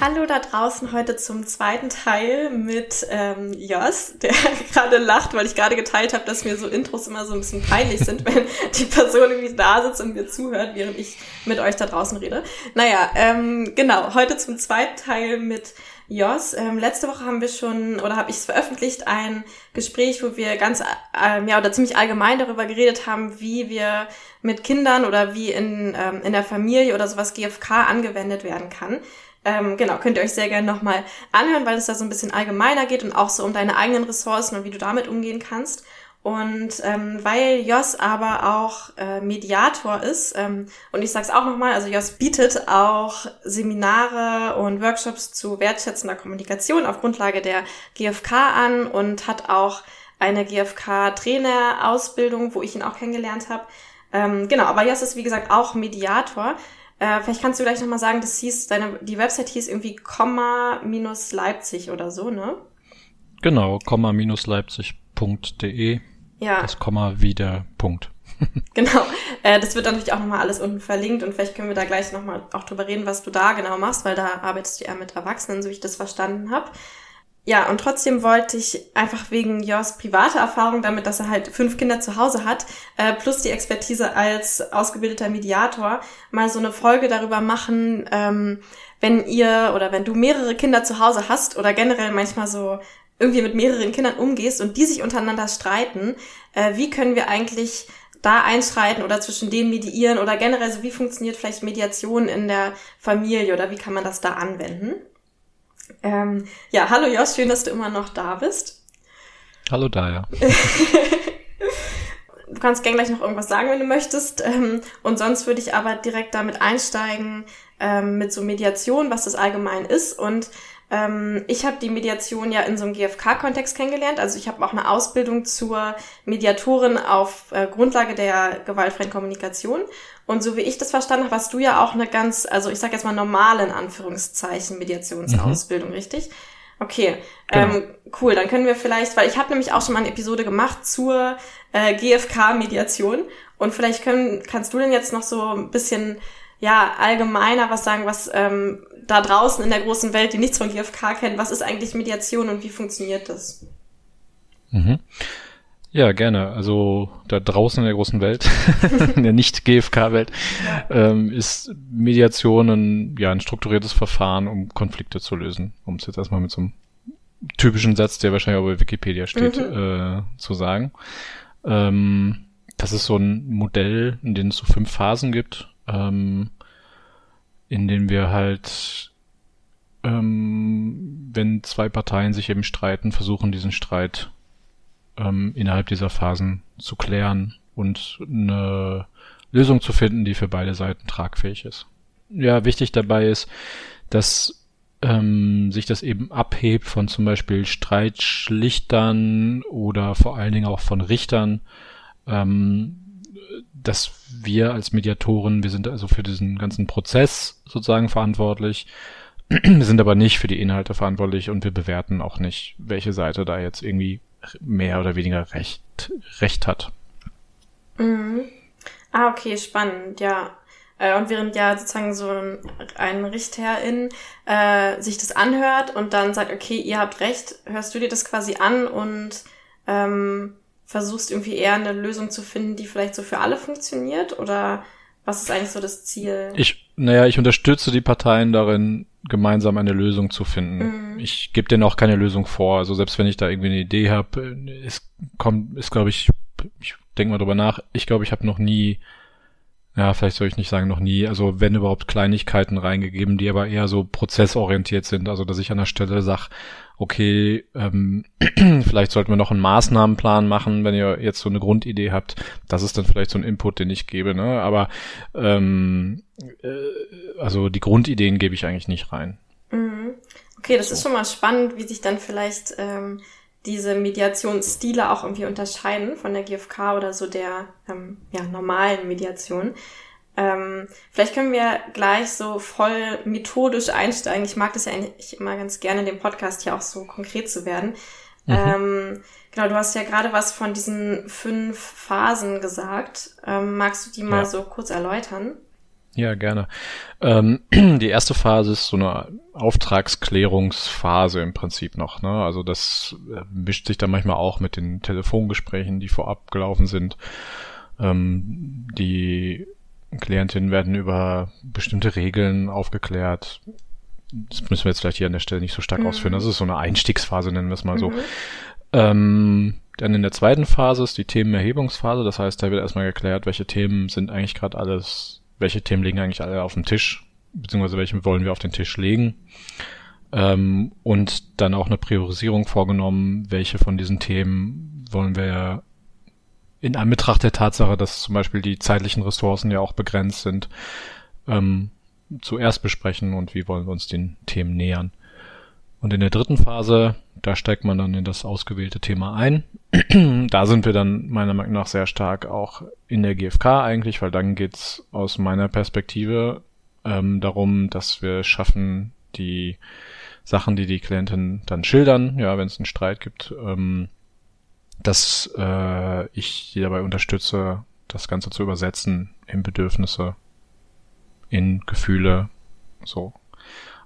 Hallo da draußen heute zum zweiten Teil mit ähm, Jos, der gerade lacht, weil ich gerade geteilt habe, dass mir so Intros immer so ein bisschen peinlich sind, wenn die Person irgendwie da sitzt und mir zuhört, während ich mit euch da draußen rede. Naja, ähm, genau, heute zum zweiten Teil mit Jos. Ähm, letzte Woche haben wir schon, oder habe ich es veröffentlicht, ein Gespräch, wo wir ganz, ähm, ja, oder ziemlich allgemein darüber geredet haben, wie wir mit Kindern oder wie in, ähm, in der Familie oder sowas GFK angewendet werden kann. Ähm, genau, könnt ihr euch sehr gerne nochmal anhören, weil es da so ein bisschen allgemeiner geht und auch so um deine eigenen Ressourcen und wie du damit umgehen kannst. Und ähm, weil Jos aber auch äh, Mediator ist, ähm, und ich sag's auch nochmal, also Jos bietet auch Seminare und Workshops zu wertschätzender Kommunikation auf Grundlage der GfK an und hat auch eine GfK-Trainer-Ausbildung, wo ich ihn auch kennengelernt habe. Ähm, genau, aber Jos ist wie gesagt auch Mediator. Äh, vielleicht kannst du gleich nochmal sagen, das hieß, deine, die Website hieß irgendwie Komma minus Leipzig oder so, ne? Genau, Komma minus Leipzig.de. Ja. Das Komma wie der Punkt. genau. Äh, das wird natürlich auch nochmal alles unten verlinkt und vielleicht können wir da gleich nochmal auch drüber reden, was du da genau machst, weil da arbeitest du eher mit Erwachsenen, so wie ich das verstanden habe. Ja, und trotzdem wollte ich einfach wegen Jos private Erfahrung damit, dass er halt fünf Kinder zu Hause hat, äh, plus die Expertise als ausgebildeter Mediator, mal so eine Folge darüber machen, ähm, wenn ihr oder wenn du mehrere Kinder zu Hause hast oder generell manchmal so irgendwie mit mehreren Kindern umgehst und die sich untereinander streiten, äh, wie können wir eigentlich da einschreiten oder zwischen denen mediieren oder generell so, wie funktioniert vielleicht Mediation in der Familie oder wie kann man das da anwenden? Ähm, ja, hallo Jos, schön, dass du immer noch da bist. Hallo Daya. du kannst gern gleich noch irgendwas sagen, wenn du möchtest. Ähm, und sonst würde ich aber direkt damit einsteigen, ähm, mit so Mediation, was das allgemein ist. Und ähm, ich habe die Mediation ja in so einem GfK-Kontext kennengelernt. Also ich habe auch eine Ausbildung zur Mediatorin auf äh, Grundlage der gewaltfreien Kommunikation. Und so wie ich das verstanden habe, hast du ja auch eine ganz, also ich sage jetzt mal normale in Anführungszeichen Mediationsausbildung, mhm. richtig? Okay, genau. ähm, cool. Dann können wir vielleicht, weil ich habe nämlich auch schon mal eine Episode gemacht zur äh, GfK-Mediation und vielleicht können, kannst du denn jetzt noch so ein bisschen ja allgemeiner was sagen, was ähm, da draußen in der großen Welt, die nichts von GfK kennen, was ist eigentlich Mediation und wie funktioniert das? Mhm. Ja, gerne. Also da draußen in der großen Welt, in der Nicht-GFK-Welt, ähm, ist Mediation ein, ja, ein strukturiertes Verfahren, um Konflikte zu lösen. Um es jetzt erstmal mit so einem typischen Satz, der wahrscheinlich auch bei Wikipedia steht, mhm. äh, zu sagen. Ähm, das ist so ein Modell, in dem es so fünf Phasen gibt. Ähm, in denen wir halt, ähm, wenn zwei Parteien sich eben streiten, versuchen, diesen Streit ähm, innerhalb dieser Phasen zu klären und eine Lösung zu finden, die für beide Seiten tragfähig ist. Ja, wichtig dabei ist, dass ähm, sich das eben abhebt von zum Beispiel Streitschlichtern oder vor allen Dingen auch von Richtern, ähm, dass wir als Mediatoren, wir sind also für diesen ganzen Prozess sozusagen verantwortlich. Wir sind aber nicht für die Inhalte verantwortlich und wir bewerten auch nicht, welche Seite da jetzt irgendwie mehr oder weniger Recht, Recht hat. Mhm. Ah, okay, spannend, ja. Äh, und während ja sozusagen so ein Richterin äh, sich das anhört und dann sagt, okay, ihr habt recht, hörst du dir das quasi an und ähm, versuchst irgendwie eher eine Lösung zu finden, die vielleicht so für alle funktioniert? Oder was ist eigentlich so das Ziel? Ich, naja, ich unterstütze die Parteien darin, gemeinsam eine Lösung zu finden. Mhm. Ich gebe denen auch keine Lösung vor. Also selbst wenn ich da irgendwie eine Idee habe, es kommt, ist glaube ich, ich denke mal drüber nach, ich glaube, ich habe noch nie ja, vielleicht soll ich nicht sagen noch nie, also wenn überhaupt Kleinigkeiten reingegeben, die aber eher so prozessorientiert sind, also dass ich an der Stelle sag, okay, ähm, vielleicht sollten wir noch einen Maßnahmenplan machen, wenn ihr jetzt so eine Grundidee habt. Das ist dann vielleicht so ein Input, den ich gebe, ne? Aber ähm, äh, also die Grundideen gebe ich eigentlich nicht rein. Mhm. Okay, das so. ist schon mal spannend, wie sich dann vielleicht ähm, diese Mediationsstile auch irgendwie unterscheiden von der GfK oder so der ähm, ja, normalen Mediation. Ähm, vielleicht können wir gleich so voll methodisch einsteigen. Ich mag das ja eigentlich immer ganz gerne, dem Podcast hier auch so konkret zu werden. Mhm. Ähm, genau, du hast ja gerade was von diesen fünf Phasen gesagt. Ähm, magst du die mal ja. so kurz erläutern? Ja, gerne. Ähm, die erste Phase ist so eine Auftragsklärungsphase im Prinzip noch. Ne? Also das äh, mischt sich dann manchmal auch mit den Telefongesprächen, die vorab gelaufen sind. Ähm, die Klientinnen werden über bestimmte Regeln aufgeklärt. Das müssen wir jetzt vielleicht hier an der Stelle nicht so stark mhm. ausführen. Das ist so eine Einstiegsphase, nennen wir es mal mhm. so. Ähm, dann in der zweiten Phase ist die Themenerhebungsphase. Das heißt, da wird erstmal geklärt, welche Themen sind eigentlich gerade alles welche Themen liegen eigentlich alle auf dem Tisch, beziehungsweise welche wollen wir auf den Tisch legen. Ähm, und dann auch eine Priorisierung vorgenommen, welche von diesen Themen wollen wir in Anbetracht der Tatsache, dass zum Beispiel die zeitlichen Ressourcen ja auch begrenzt sind, ähm, zuerst besprechen und wie wollen wir uns den Themen nähern. Und in der dritten Phase, da steigt man dann in das ausgewählte Thema ein. da sind wir dann meiner Meinung nach sehr stark auch in der GfK eigentlich, weil dann geht's aus meiner Perspektive ähm, darum, dass wir schaffen, die Sachen, die die Klienten dann schildern, ja, wenn es einen Streit gibt, ähm, dass äh, ich die dabei unterstütze, das Ganze zu übersetzen in Bedürfnisse, in Gefühle, so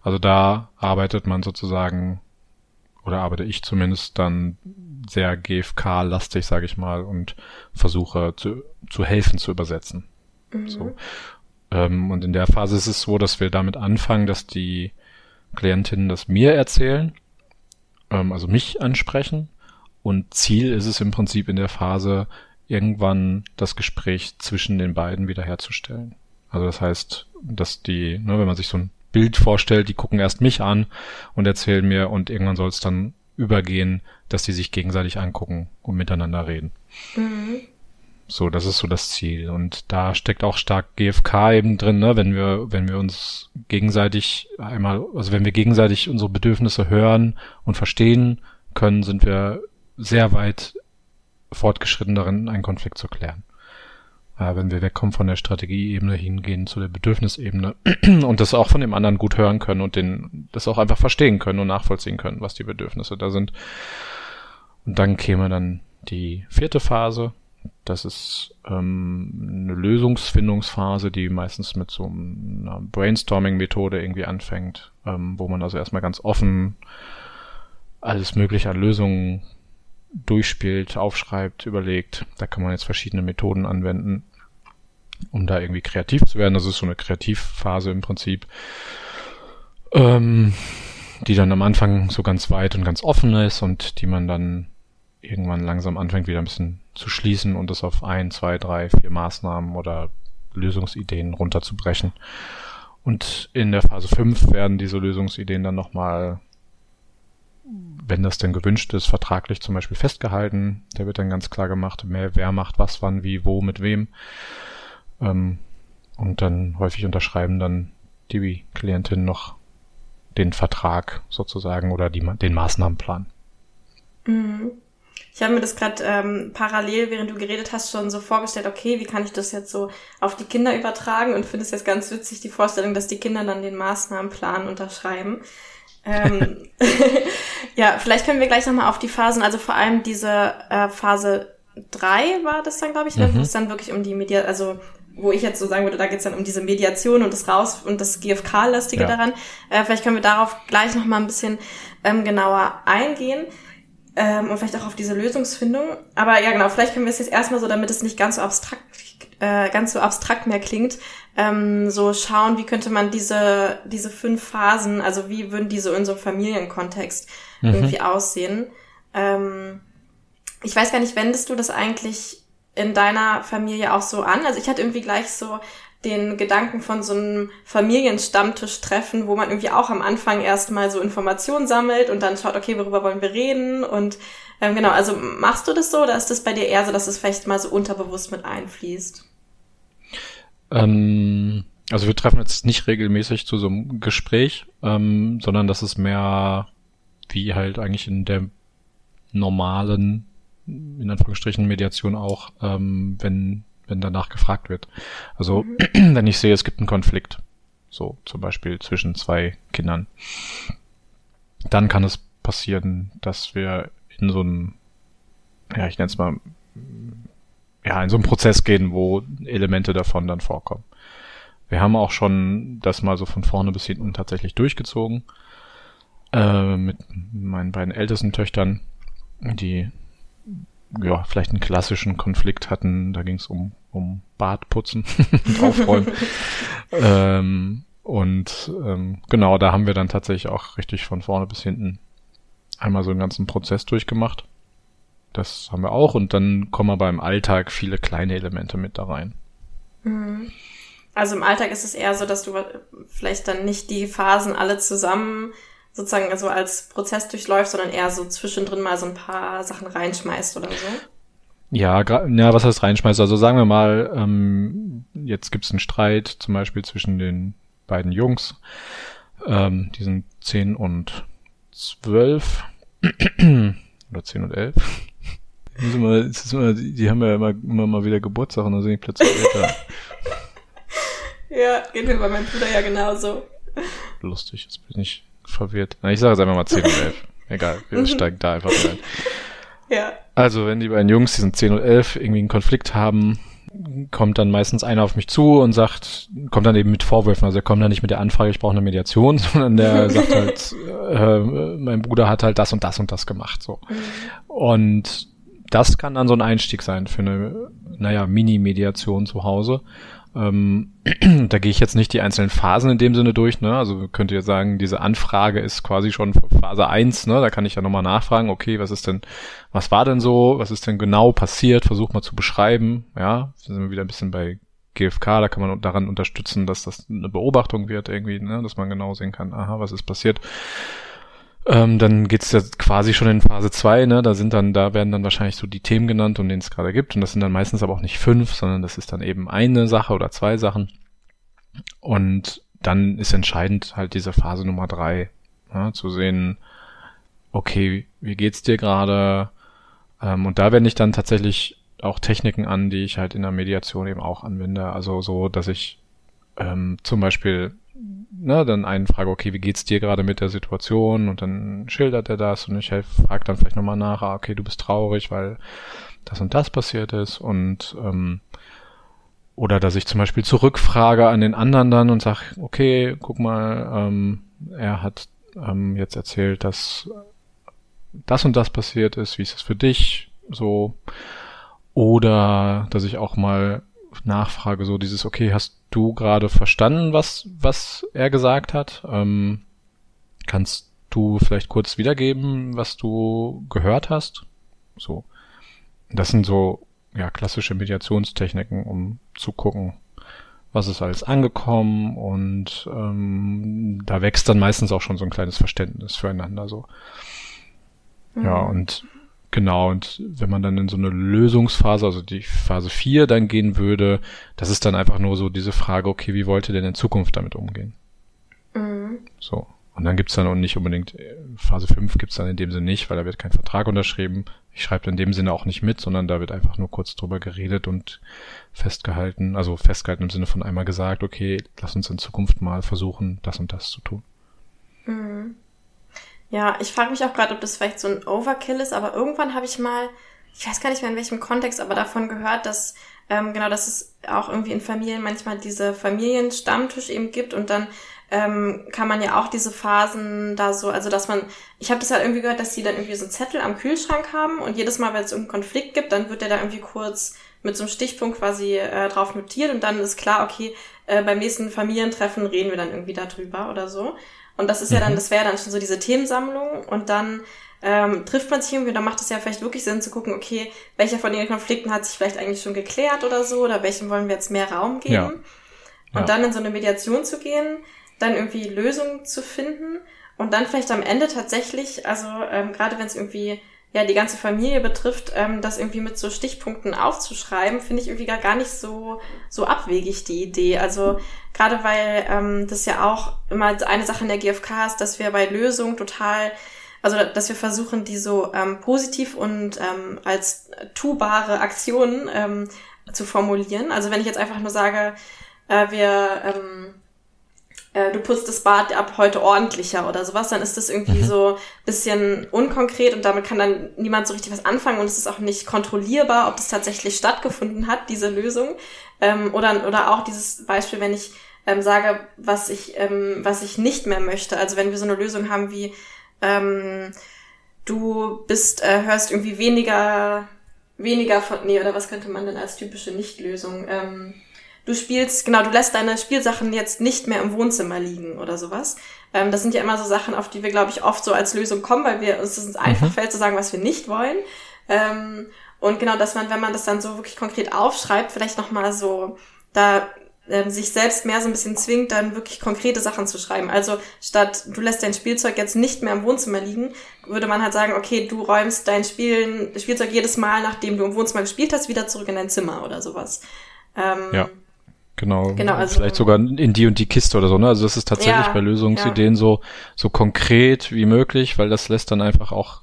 also da arbeitet man sozusagen, oder arbeite ich zumindest dann sehr GFK-lastig, sage ich mal, und versuche zu, zu helfen zu übersetzen. Mhm. So. Ähm, und in der Phase ist es so, dass wir damit anfangen, dass die Klientinnen das mir erzählen, ähm, also mich ansprechen. Und Ziel ist es im Prinzip in der Phase, irgendwann das Gespräch zwischen den beiden wiederherzustellen. Also das heißt, dass die, ne, wenn man sich so ein Bild vorstellt, die gucken erst mich an und erzählen mir und irgendwann soll es dann übergehen, dass die sich gegenseitig angucken und miteinander reden. Mhm. So, das ist so das Ziel. Und da steckt auch stark GFK eben drin, ne? wenn wir, wenn wir uns gegenseitig einmal, also wenn wir gegenseitig unsere Bedürfnisse hören und verstehen können, sind wir sehr weit fortgeschritten darin, einen Konflikt zu klären äh, wenn wir wegkommen von der Strategieebene hingehen zu der Bedürfnisebene und das auch von dem anderen gut hören können und den, das auch einfach verstehen können und nachvollziehen können, was die Bedürfnisse da sind. Und dann käme dann die vierte Phase. Das ist ähm, eine Lösungsfindungsphase, die meistens mit so einer Brainstorming-Methode irgendwie anfängt, ähm, wo man also erstmal ganz offen alles mögliche an Lösungen durchspielt, aufschreibt, überlegt. Da kann man jetzt verschiedene Methoden anwenden, um da irgendwie kreativ zu werden. Das ist so eine Kreativphase im Prinzip, ähm, die dann am Anfang so ganz weit und ganz offen ist und die man dann irgendwann langsam anfängt wieder ein bisschen zu schließen und das auf ein, zwei, drei, vier Maßnahmen oder Lösungsideen runterzubrechen. Und in der Phase 5 werden diese Lösungsideen dann nochmal wenn das denn gewünscht ist, vertraglich zum Beispiel festgehalten. Da wird dann ganz klar gemacht, mehr, wer macht was, wann, wie, wo, mit wem. Ähm, und dann häufig unterschreiben dann die Klientin noch den Vertrag sozusagen oder die, den Maßnahmenplan. Mhm. Ich habe mir das gerade ähm, parallel, während du geredet hast, schon so vorgestellt, okay, wie kann ich das jetzt so auf die Kinder übertragen und finde es jetzt ganz witzig, die Vorstellung, dass die Kinder dann den Maßnahmenplan unterschreiben. Ähm, ja, vielleicht können wir gleich nochmal auf die Phasen, also vor allem diese äh, Phase drei war das dann, glaube ich, ne? mhm. wo es dann wirklich um die Media, also wo ich jetzt so sagen würde, da geht's dann um diese Mediation und das Raus und das GFK-lastige ja. daran. Äh, vielleicht können wir darauf gleich nochmal ein bisschen ähm, genauer eingehen. Ähm, und vielleicht auch auf diese Lösungsfindung. Aber ja, genau, vielleicht können wir es jetzt erstmal so, damit es nicht ganz so abstrakt, äh, ganz so abstrakt mehr klingt, ähm, so schauen, wie könnte man diese, diese fünf Phasen, also wie würden diese in so einem Familienkontext mhm. irgendwie aussehen. Ähm, ich weiß gar nicht, wendest du das eigentlich in deiner Familie auch so an? Also ich hatte irgendwie gleich so den Gedanken von so einem Familienstammtisch treffen, wo man irgendwie auch am Anfang erstmal so Informationen sammelt und dann schaut, okay, worüber wollen wir reden? Und ähm, genau, also machst du das so oder ist das bei dir eher so, dass es vielleicht mal so unterbewusst mit einfließt? Ähm, also wir treffen jetzt nicht regelmäßig zu so einem Gespräch, ähm, sondern das ist mehr wie halt eigentlich in der normalen, in Anführungsstrichen, Mediation auch, ähm, wenn, wenn danach gefragt wird. Also, mhm. wenn ich sehe, es gibt einen Konflikt, so zum Beispiel zwischen zwei Kindern, dann kann es passieren, dass wir in so einem, ja, ich nenne es mal, ja, in so einen Prozess gehen, wo Elemente davon dann vorkommen. Wir haben auch schon das mal so von vorne bis hinten tatsächlich durchgezogen. Äh, mit meinen beiden ältesten Töchtern, die ja vielleicht einen klassischen Konflikt hatten. Da ging es um, um Badputzen und Aufräumen. ähm, und ähm, genau, da haben wir dann tatsächlich auch richtig von vorne bis hinten einmal so einen ganzen Prozess durchgemacht. Das haben wir auch und dann kommen aber im Alltag viele kleine Elemente mit da rein. Mhm. Also im Alltag ist es eher so, dass du vielleicht dann nicht die Phasen alle zusammen sozusagen also als Prozess durchläufst, sondern eher so zwischendrin mal so ein paar Sachen reinschmeißt oder so. Ja, ja, was heißt reinschmeißt? Also sagen wir mal, ähm, jetzt gibt's einen Streit zum Beispiel zwischen den beiden Jungs. Ähm, die sind zehn und zwölf oder zehn und elf. Immer, immer, die haben ja immer, immer mal wieder Geburtstag und dann sind die plötzlich älter. ja, geht mir bei meinem Bruder ja genauso. Lustig, jetzt bin ich verwirrt. Ich sage jetzt einfach mal 10 und 11. Egal, wir mhm. steigen da einfach rein. Ja. Also, wenn die beiden Jungs, die sind 10 und 11, irgendwie einen Konflikt haben, kommt dann meistens einer auf mich zu und sagt, kommt dann eben mit Vorwürfen. Also er kommt dann nicht mit der Anfrage, ich brauche eine Mediation, sondern der sagt halt, äh, mein Bruder hat halt das und das und das gemacht. So. Mhm. Und das kann dann so ein Einstieg sein für eine, naja, Mini-Mediation zu Hause. Ähm, da gehe ich jetzt nicht die einzelnen Phasen in dem Sinne durch, ne? Also könnt ihr sagen, diese Anfrage ist quasi schon Phase 1, ne? Da kann ich ja nochmal nachfragen, okay, was ist denn, was war denn so, was ist denn genau passiert, versuch mal zu beschreiben, ja? Sind wir wieder ein bisschen bei GFK, da kann man daran unterstützen, dass das eine Beobachtung wird irgendwie, ne? dass man genau sehen kann, aha, was ist passiert. Ähm, dann geht's ja quasi schon in Phase 2, ne? Da sind dann, da werden dann wahrscheinlich so die Themen genannt, um denen es gerade gibt. Und das sind dann meistens aber auch nicht fünf, sondern das ist dann eben eine Sache oder zwei Sachen. Und dann ist entscheidend halt diese Phase Nummer drei, ja, zu sehen, okay, wie geht's dir gerade? Ähm, und da wende ich dann tatsächlich auch Techniken an, die ich halt in der Mediation eben auch anwende. Also so, dass ich ähm, zum Beispiel ne, dann einen frage, okay, wie geht's dir gerade mit der Situation? Und dann schildert er das und ich frage dann vielleicht nochmal nach, ah, okay, du bist traurig, weil das und das passiert ist und ähm, oder dass ich zum Beispiel zurückfrage an den anderen dann und sage, okay, guck mal, ähm, er hat ähm, jetzt erzählt, dass das und das passiert ist, wie ist es für dich? So. Oder dass ich auch mal nachfrage, so dieses, okay, hast du gerade verstanden, was, was er gesagt hat? Ähm, kannst du vielleicht kurz wiedergeben, was du gehört hast? So. Das sind so, ja, klassische Mediationstechniken, um zu gucken, was ist alles angekommen und ähm, da wächst dann meistens auch schon so ein kleines Verständnis füreinander so. Mhm. Ja, und Genau, und wenn man dann in so eine Lösungsphase, also die Phase 4 dann gehen würde, das ist dann einfach nur so diese Frage, okay, wie wollt ihr denn in Zukunft damit umgehen? Mhm. So. Und dann gibt's dann auch nicht unbedingt, äh, Phase 5 gibt's dann in dem Sinne nicht, weil da wird kein Vertrag unterschrieben. Ich schreibe in dem Sinne auch nicht mit, sondern da wird einfach nur kurz drüber geredet und festgehalten, also festgehalten im Sinne von einmal gesagt, okay, lass uns in Zukunft mal versuchen, das und das zu tun. Mhm. Ja, ich frage mich auch gerade, ob das vielleicht so ein Overkill ist, aber irgendwann habe ich mal, ich weiß gar nicht mehr in welchem Kontext, aber davon gehört, dass ähm, genau, dass es auch irgendwie in Familien manchmal diese Familienstammtisch eben gibt und dann ähm, kann man ja auch diese Phasen da so, also dass man, ich habe das ja irgendwie gehört, dass die dann irgendwie so einen Zettel am Kühlschrank haben und jedes Mal, wenn es irgendeinen Konflikt gibt, dann wird der da irgendwie kurz mit so einem Stichpunkt quasi äh, drauf notiert und dann ist klar, okay, äh, beim nächsten Familientreffen reden wir dann irgendwie darüber oder so. Und das ist mhm. ja dann, mhm. das wäre dann schon so diese Themensammlung und dann ähm, trifft man sich irgendwie, dann macht es ja vielleicht wirklich Sinn zu gucken, okay, welcher von den Konflikten hat sich vielleicht eigentlich schon geklärt oder so, oder welchem wollen wir jetzt mehr Raum geben. Ja. Und ja. dann in so eine Mediation zu gehen, dann irgendwie Lösungen zu finden und dann vielleicht am Ende tatsächlich, also ähm, gerade wenn es irgendwie ja die ganze Familie betrifft, ähm, das irgendwie mit so Stichpunkten aufzuschreiben, finde ich irgendwie gar, nicht so so abwegig die Idee. Also gerade weil ähm, das ja auch immer eine Sache in der GfK ist, dass wir bei Lösungen total also dass wir versuchen, die so ähm, positiv und ähm, als tubare Aktionen ähm, zu formulieren. Also wenn ich jetzt einfach nur sage, äh, wir ähm, äh, du putzt das Bad ab heute ordentlicher oder sowas, dann ist das irgendwie mhm. so bisschen unkonkret und damit kann dann niemand so richtig was anfangen und es ist auch nicht kontrollierbar, ob das tatsächlich stattgefunden hat, diese Lösung. Ähm, oder, oder auch dieses Beispiel, wenn ich ähm, sage, was ich, ähm, was ich nicht mehr möchte. Also wenn wir so eine Lösung haben wie ähm, du bist, äh, hörst irgendwie weniger, weniger von, nee, oder was könnte man denn als typische Nichtlösung? Ähm, du spielst, genau, du lässt deine Spielsachen jetzt nicht mehr im Wohnzimmer liegen oder sowas. Ähm, das sind ja immer so Sachen, auf die wir, glaube ich, oft so als Lösung kommen, weil wir uns es einfach mhm. fällt zu sagen, was wir nicht wollen. Ähm, und genau, dass man, wenn man das dann so wirklich konkret aufschreibt, vielleicht nochmal so da ähm, sich selbst mehr so ein bisschen zwingt, dann wirklich konkrete Sachen zu schreiben. Also statt du lässt dein Spielzeug jetzt nicht mehr im Wohnzimmer liegen, würde man halt sagen, okay, du räumst dein Spielen, Spielzeug jedes Mal, nachdem du im Wohnzimmer gespielt hast, wieder zurück in dein Zimmer oder sowas. Ähm, ja. Genau, genau also, vielleicht sogar in die und die Kiste oder so, ne? Also das ist tatsächlich ja, bei Lösungsideen ja. so so konkret wie möglich, weil das lässt dann einfach auch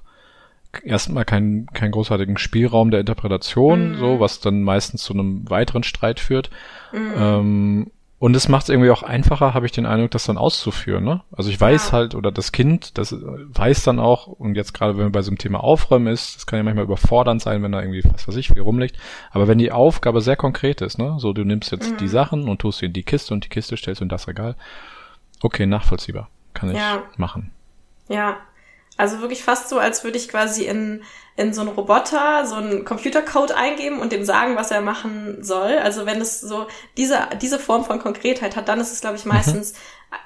erstmal keinen keinen großartigen Spielraum der Interpretation, mhm. so was dann meistens zu einem weiteren Streit führt. Mhm. Ähm, und es macht es irgendwie auch einfacher, habe ich den Eindruck, das dann auszuführen. Ne? Also ich weiß ja. halt, oder das Kind, das weiß dann auch, und jetzt gerade wenn man bei so einem Thema Aufräumen ist, das kann ja manchmal überfordernd sein, wenn da irgendwie, was weiß ich, viel rumliegt. Aber wenn die Aufgabe sehr konkret ist, ne, so du nimmst jetzt mhm. die Sachen und tust sie in die Kiste und die Kiste stellst du in das Regal. Okay, nachvollziehbar. Kann ich ja. machen. Ja, also wirklich fast so, als würde ich quasi in, in so einen Roboter so einen Computercode eingeben und dem sagen, was er machen soll. Also wenn es so diese, diese Form von Konkretheit hat, dann ist es, glaube ich, mhm. meistens mhm.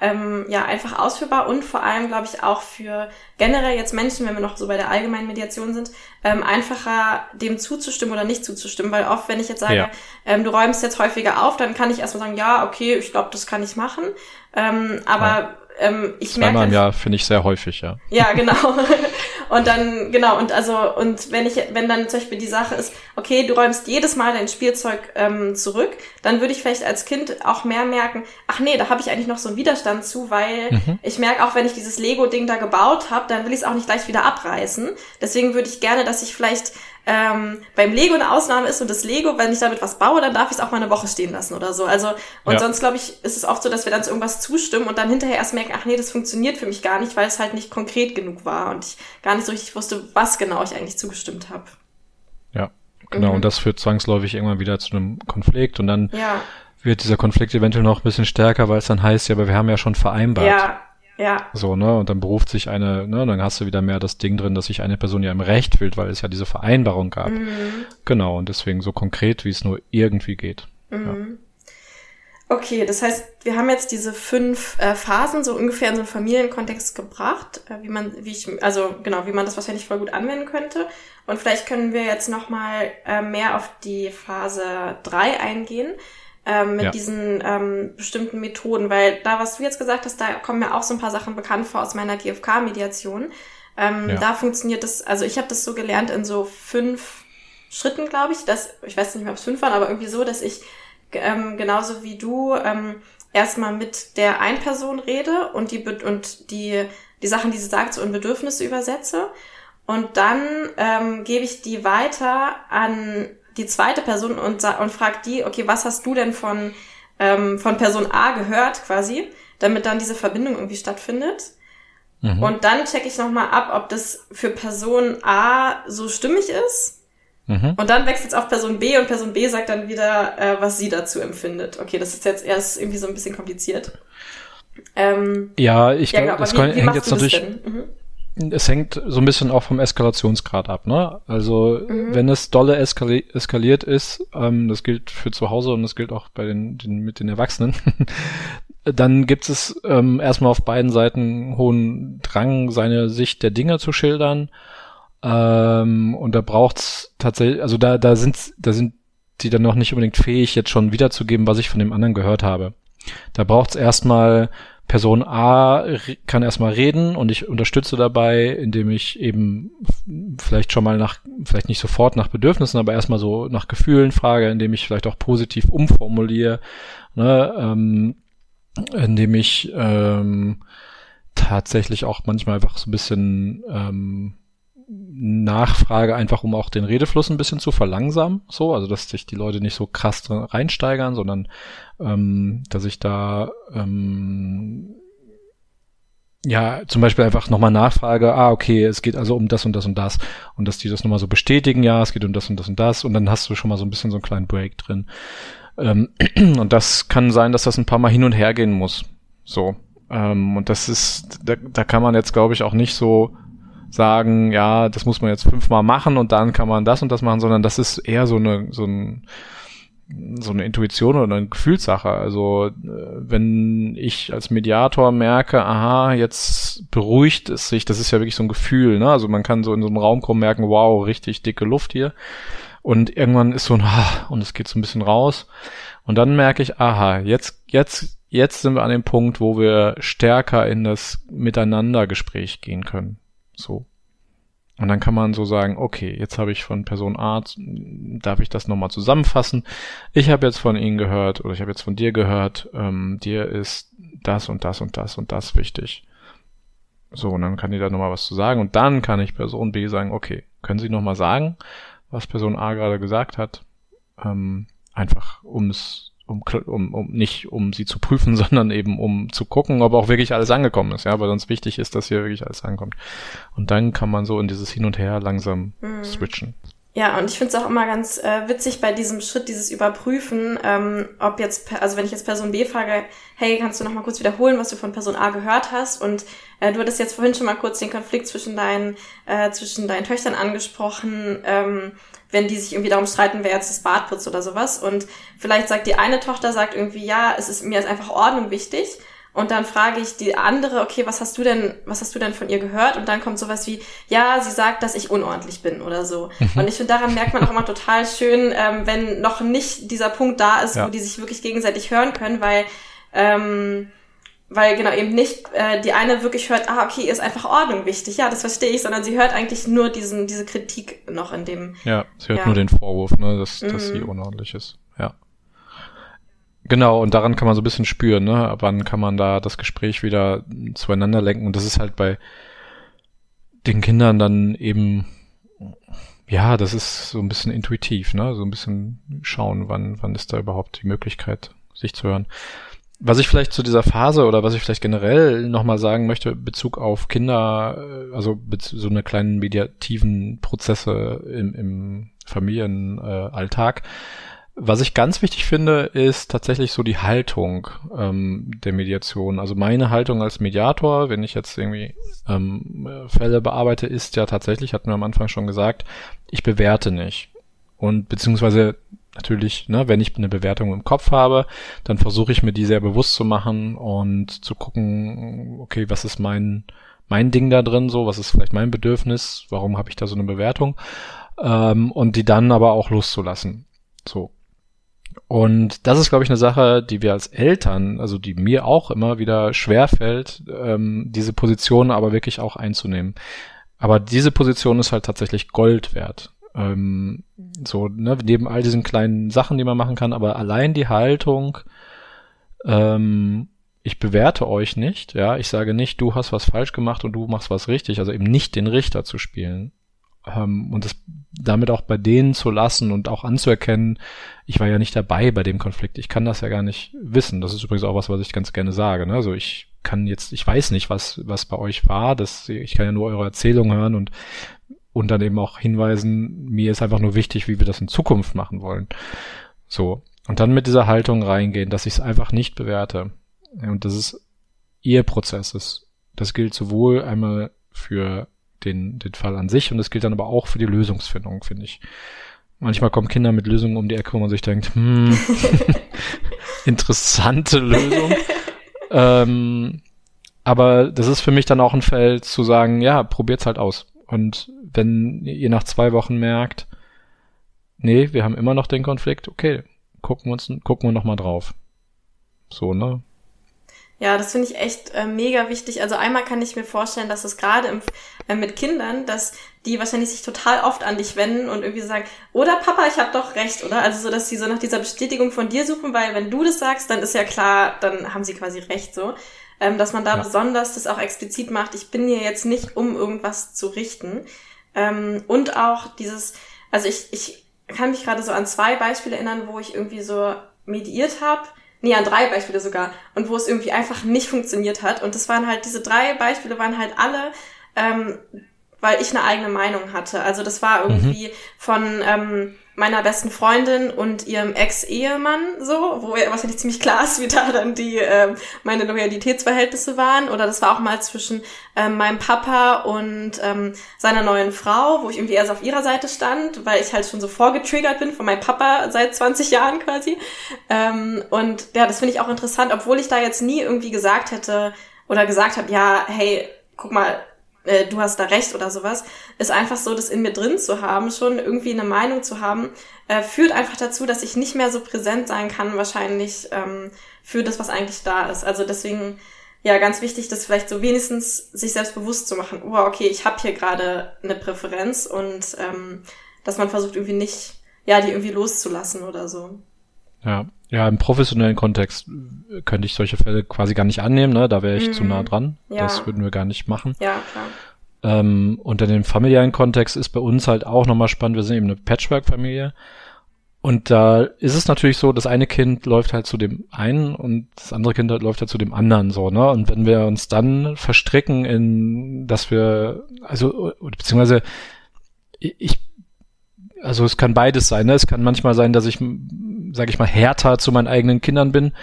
ähm, ja einfach ausführbar und vor allem, glaube ich, auch für generell jetzt Menschen, wenn wir noch so bei der allgemeinen Mediation sind, ähm, einfacher dem zuzustimmen oder nicht zuzustimmen. Weil oft, wenn ich jetzt sage, ja. ähm, du räumst jetzt häufiger auf, dann kann ich erstmal sagen, ja, okay, ich glaube, das kann ich machen. Ähm, aber ja ähm, ich Zweimal merke, im Jahr finde ich sehr häufig, ja. Ja, genau. und dann, genau, und also, und wenn ich, wenn dann zum Beispiel die Sache ist, okay, du räumst jedes Mal dein Spielzeug ähm, zurück, dann würde ich vielleicht als Kind auch mehr merken, ach nee, da habe ich eigentlich noch so einen Widerstand zu, weil mhm. ich merke auch, wenn ich dieses Lego-Ding da gebaut habe, dann will ich es auch nicht gleich wieder abreißen. Deswegen würde ich gerne, dass ich vielleicht ähm, beim Lego eine Ausnahme ist und das Lego, wenn ich damit was baue, dann darf ich es auch mal eine Woche stehen lassen oder so. Also und ja. sonst glaube ich, ist es oft so, dass wir dann zu irgendwas zustimmen und dann hinterher erst merken, ach nee, das funktioniert für mich gar nicht, weil es halt nicht konkret genug war und ich gar nicht so richtig wusste, was genau ich eigentlich zugestimmt habe. Ja, genau. Mhm. Und das führt zwangsläufig irgendwann wieder zu einem Konflikt und dann ja. wird dieser Konflikt eventuell noch ein bisschen stärker, weil es dann heißt, ja, aber wir haben ja schon vereinbart. Ja, ja. So, ne? Und dann beruft sich eine, ne, dann hast du wieder mehr das Ding drin, dass sich eine Person ja im Recht fühlt, weil es ja diese Vereinbarung gab. Mhm. Genau, und deswegen so konkret, wie es nur irgendwie geht. Mhm. Ja. Okay, das heißt, wir haben jetzt diese fünf äh, Phasen so ungefähr in so einen Familienkontext gebracht, äh, wie man, wie ich, also genau, wie man das wahrscheinlich voll gut anwenden könnte. Und vielleicht können wir jetzt nochmal äh, mehr auf die Phase drei eingehen ähm, mit ja. diesen ähm, bestimmten Methoden, weil da, was du jetzt gesagt hast, da kommen mir auch so ein paar Sachen bekannt vor aus meiner GFK-Mediation. Ähm, ja. Da funktioniert das, also ich habe das so gelernt in so fünf Schritten, glaube ich, dass, ich weiß nicht mehr, ob es fünf waren, aber irgendwie so, dass ich ähm, genauso wie du ähm, erstmal mit der Ein-Person rede und die und die die Sachen, die sie sagt, so in Bedürfnisse übersetze. Und dann ähm, gebe ich die weiter an die zweite Person und, und fragt die, okay, was hast du denn von, ähm, von Person A gehört quasi, damit dann diese Verbindung irgendwie stattfindet. Mhm. Und dann checke ich nochmal ab, ob das für Person A so stimmig ist. Mhm. Und dann wechselt es auf Person B und Person B sagt dann wieder, äh, was sie dazu empfindet. Okay, das ist jetzt erst irgendwie so ein bisschen kompliziert. Ähm, ja, ich glaube, ja, genau, das wie, wie hängt jetzt natürlich. Mhm es hängt so ein bisschen auch vom Eskalationsgrad ab, ne? Also mhm. wenn es dolle eskali eskaliert ist, ähm, das gilt für zu Hause und das gilt auch bei den, den mit den Erwachsenen, dann gibt es ähm, erstmal auf beiden Seiten hohen Drang, seine Sicht der Dinge zu schildern. Ähm, und da braucht's tatsächlich, also da, da sind, da sind die dann noch nicht unbedingt fähig, jetzt schon wiederzugeben, was ich von dem anderen gehört habe. Da braucht's erstmal Person A kann erstmal reden und ich unterstütze dabei, indem ich eben vielleicht schon mal nach, vielleicht nicht sofort nach Bedürfnissen, aber erstmal so nach Gefühlen frage, indem ich vielleicht auch positiv umformuliere, ne, ähm, indem ich ähm, tatsächlich auch manchmal einfach so ein bisschen ähm, Nachfrage, einfach um auch den Redefluss ein bisschen zu verlangsamen, so, also dass sich die Leute nicht so krass reinsteigern, sondern ähm, dass ich da ähm, ja, zum Beispiel einfach nochmal nachfrage, ah, okay, es geht also um das und das und das. Und dass die das nochmal so bestätigen, ja, es geht um das und das und das. Und dann hast du schon mal so ein bisschen so einen kleinen Break drin. Ähm, und das kann sein, dass das ein paar Mal hin und her gehen muss. So. Ähm, und das ist, da, da kann man jetzt, glaube ich, auch nicht so sagen, ja, das muss man jetzt fünfmal machen und dann kann man das und das machen, sondern das ist eher so eine, so ein, so eine Intuition oder eine Gefühlssache. Also äh, wenn ich als Mediator merke, aha, jetzt beruhigt es sich, das ist ja wirklich so ein Gefühl, ne? Also man kann so in so einem Raum kommen, merken, wow, richtig dicke Luft hier. Und irgendwann ist so ein, und es geht so ein bisschen raus. Und dann merke ich, aha, jetzt, jetzt, jetzt sind wir an dem Punkt, wo wir stärker in das Miteinandergespräch gehen können. So. Und dann kann man so sagen, okay, jetzt habe ich von Person A, darf ich das nochmal zusammenfassen? Ich habe jetzt von Ihnen gehört oder ich habe jetzt von dir gehört, ähm, dir ist das und das und das und das wichtig. So, und dann kann die da nochmal was zu sagen und dann kann ich Person B sagen, okay, können Sie nochmal sagen, was Person A gerade gesagt hat? Ähm, einfach, um es um, um, um nicht um sie zu prüfen, sondern eben um zu gucken, ob auch wirklich alles angekommen ist, ja, weil uns wichtig ist, dass hier wirklich alles ankommt. Und dann kann man so in dieses Hin und Her langsam mhm. switchen. Ja, und ich finde es auch immer ganz äh, witzig bei diesem Schritt, dieses Überprüfen, ähm, ob jetzt, also wenn ich jetzt Person B frage, hey, kannst du noch mal kurz wiederholen, was du von Person A gehört hast? Und äh, du hattest jetzt vorhin schon mal kurz den Konflikt zwischen deinen, äh, zwischen deinen Töchtern angesprochen. Ähm, wenn die sich irgendwie darum streiten, wer jetzt das Bad putzt oder sowas. Und vielleicht sagt die eine Tochter, sagt irgendwie, ja, es ist mir ist einfach Ordnung wichtig. Und dann frage ich die andere, okay, was hast du denn, was hast du denn von ihr gehört? Und dann kommt sowas wie, ja, sie sagt, dass ich unordentlich bin oder so. Mhm. Und ich finde, daran merkt man auch immer total schön, ähm, wenn noch nicht dieser Punkt da ist, ja. wo die sich wirklich gegenseitig hören können, weil ähm, weil genau eben nicht äh, die eine wirklich hört, ah, okay, ist einfach Ordnung wichtig, ja, das verstehe ich, sondern sie hört eigentlich nur diesen, diese Kritik noch in dem. Ja, sie hört ja. nur den Vorwurf, ne, dass, mhm. dass sie mhm. unordentlich ist. Ja. Genau, und daran kann man so ein bisschen spüren, ne? Ab wann kann man da das Gespräch wieder zueinander lenken? Und das ist halt bei den Kindern dann eben, ja, das ist so ein bisschen intuitiv, ne? So ein bisschen schauen, wann, wann ist da überhaupt die Möglichkeit, sich zu hören. Was ich vielleicht zu dieser Phase oder was ich vielleicht generell nochmal sagen möchte, Bezug auf Kinder, äh, also so eine kleinen mediativen Prozesse im, im Familienalltag. Äh, was ich ganz wichtig finde, ist tatsächlich so die Haltung ähm, der Mediation. Also meine Haltung als Mediator, wenn ich jetzt irgendwie ähm, Fälle bearbeite, ist ja tatsächlich, hatten wir am Anfang schon gesagt, ich bewerte nicht. Und beziehungsweise natürlich, ne, wenn ich eine Bewertung im Kopf habe, dann versuche ich mir die sehr bewusst zu machen und zu gucken, okay, was ist mein mein Ding da drin, so, was ist vielleicht mein Bedürfnis, warum habe ich da so eine Bewertung ähm, und die dann aber auch loszulassen, so. Und das ist, glaube ich, eine Sache, die wir als Eltern, also die mir auch immer wieder schwerfällt, ähm, diese Position aber wirklich auch einzunehmen. Aber diese Position ist halt tatsächlich Gold wert. Ähm, so, ne, neben all diesen kleinen Sachen, die man machen kann, aber allein die Haltung, ähm, ich bewerte euch nicht, ja, ich sage nicht, du hast was falsch gemacht und du machst was richtig, also eben nicht den Richter zu spielen. Ähm, und das damit auch bei denen zu lassen und auch anzuerkennen, ich war ja nicht dabei bei dem Konflikt, ich kann das ja gar nicht wissen. Das ist übrigens auch was, was ich ganz gerne sage. Ne? Also ich kann jetzt, ich weiß nicht, was, was bei euch war, das, ich kann ja nur eure Erzählung hören und und dann eben auch hinweisen, mir ist einfach nur wichtig, wie wir das in Zukunft machen wollen. So. Und dann mit dieser Haltung reingehen, dass ich es einfach nicht bewerte. Und das ist ihr Prozess. Das, das gilt sowohl einmal für den, den Fall an sich und das gilt dann aber auch für die Lösungsfindung, finde ich. Manchmal kommen Kinder mit Lösungen um die Ecke, wo man sich denkt, hm, interessante Lösung. ähm, aber das ist für mich dann auch ein Feld zu sagen, ja, probiert's halt aus. Und wenn ihr nach zwei Wochen merkt, nee, wir haben immer noch den Konflikt, okay, gucken wir uns, gucken wir noch mal drauf. So, ne? Ja, das finde ich echt äh, mega wichtig. Also einmal kann ich mir vorstellen, dass es gerade äh, mit Kindern, dass die wahrscheinlich sich total oft an dich wenden und irgendwie sagen, oder Papa, ich habe doch recht, oder? Also so, dass sie so nach dieser Bestätigung von dir suchen, weil wenn du das sagst, dann ist ja klar, dann haben sie quasi recht so. Ähm, dass man da ja. besonders das auch explizit macht. Ich bin hier jetzt nicht, um irgendwas zu richten. Ähm, und auch dieses, also ich, ich kann mich gerade so an zwei Beispiele erinnern, wo ich irgendwie so mediiert habe. Nee, an drei Beispiele sogar. Und wo es irgendwie einfach nicht funktioniert hat. Und das waren halt, diese drei Beispiele waren halt alle, ähm, weil ich eine eigene Meinung hatte. Also das war irgendwie mhm. von ähm, meiner besten Freundin und ihrem Ex-Ehemann so, wo wahrscheinlich ziemlich klar ist, wie da dann die ähm, meine Loyalitätsverhältnisse waren. Oder das war auch mal zwischen ähm, meinem Papa und ähm, seiner neuen Frau, wo ich irgendwie erst auf ihrer Seite stand, weil ich halt schon so vorgetriggert bin von meinem Papa seit 20 Jahren quasi. Ähm, und ja, das finde ich auch interessant, obwohl ich da jetzt nie irgendwie gesagt hätte oder gesagt habe, ja, hey, guck mal, äh, du hast da recht oder sowas, ist einfach so, das in mir drin zu haben, schon irgendwie eine Meinung zu haben, äh, führt einfach dazu, dass ich nicht mehr so präsent sein kann, wahrscheinlich ähm, für das, was eigentlich da ist. Also deswegen, ja, ganz wichtig, das vielleicht so wenigstens sich selbst bewusst zu machen, oh, okay, ich habe hier gerade eine Präferenz und ähm, dass man versucht irgendwie nicht, ja, die irgendwie loszulassen oder so. Ja, ja, im professionellen Kontext könnte ich solche Fälle quasi gar nicht annehmen, ne? Da wäre ich mhm. zu nah dran. Ja. Das würden wir gar nicht machen. Ja, klar. Ähm, und in dem familiären Kontext ist bei uns halt auch nochmal spannend. Wir sind eben eine Patchwork-Familie. Und da ist es natürlich so, das eine Kind läuft halt zu dem einen und das andere Kind läuft halt zu dem anderen so, ne? Und wenn wir uns dann verstricken in, dass wir, also, beziehungsweise ich also es kann beides sein. Ne? Es kann manchmal sein, dass ich, sage ich mal, härter zu meinen eigenen Kindern bin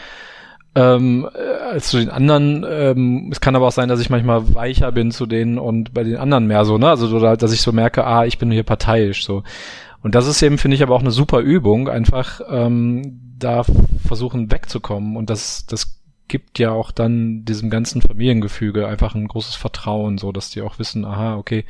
ähm, äh, als zu den anderen. Ähm, es kann aber auch sein, dass ich manchmal weicher bin zu denen und bei den anderen mehr so. Ne? Also dass ich so merke, ah, ich bin hier parteiisch so. Und das ist eben, finde ich, aber auch eine super Übung, einfach ähm, da versuchen wegzukommen. Und das, das gibt ja auch dann diesem ganzen Familiengefüge einfach ein großes Vertrauen, so dass die auch wissen, aha, okay,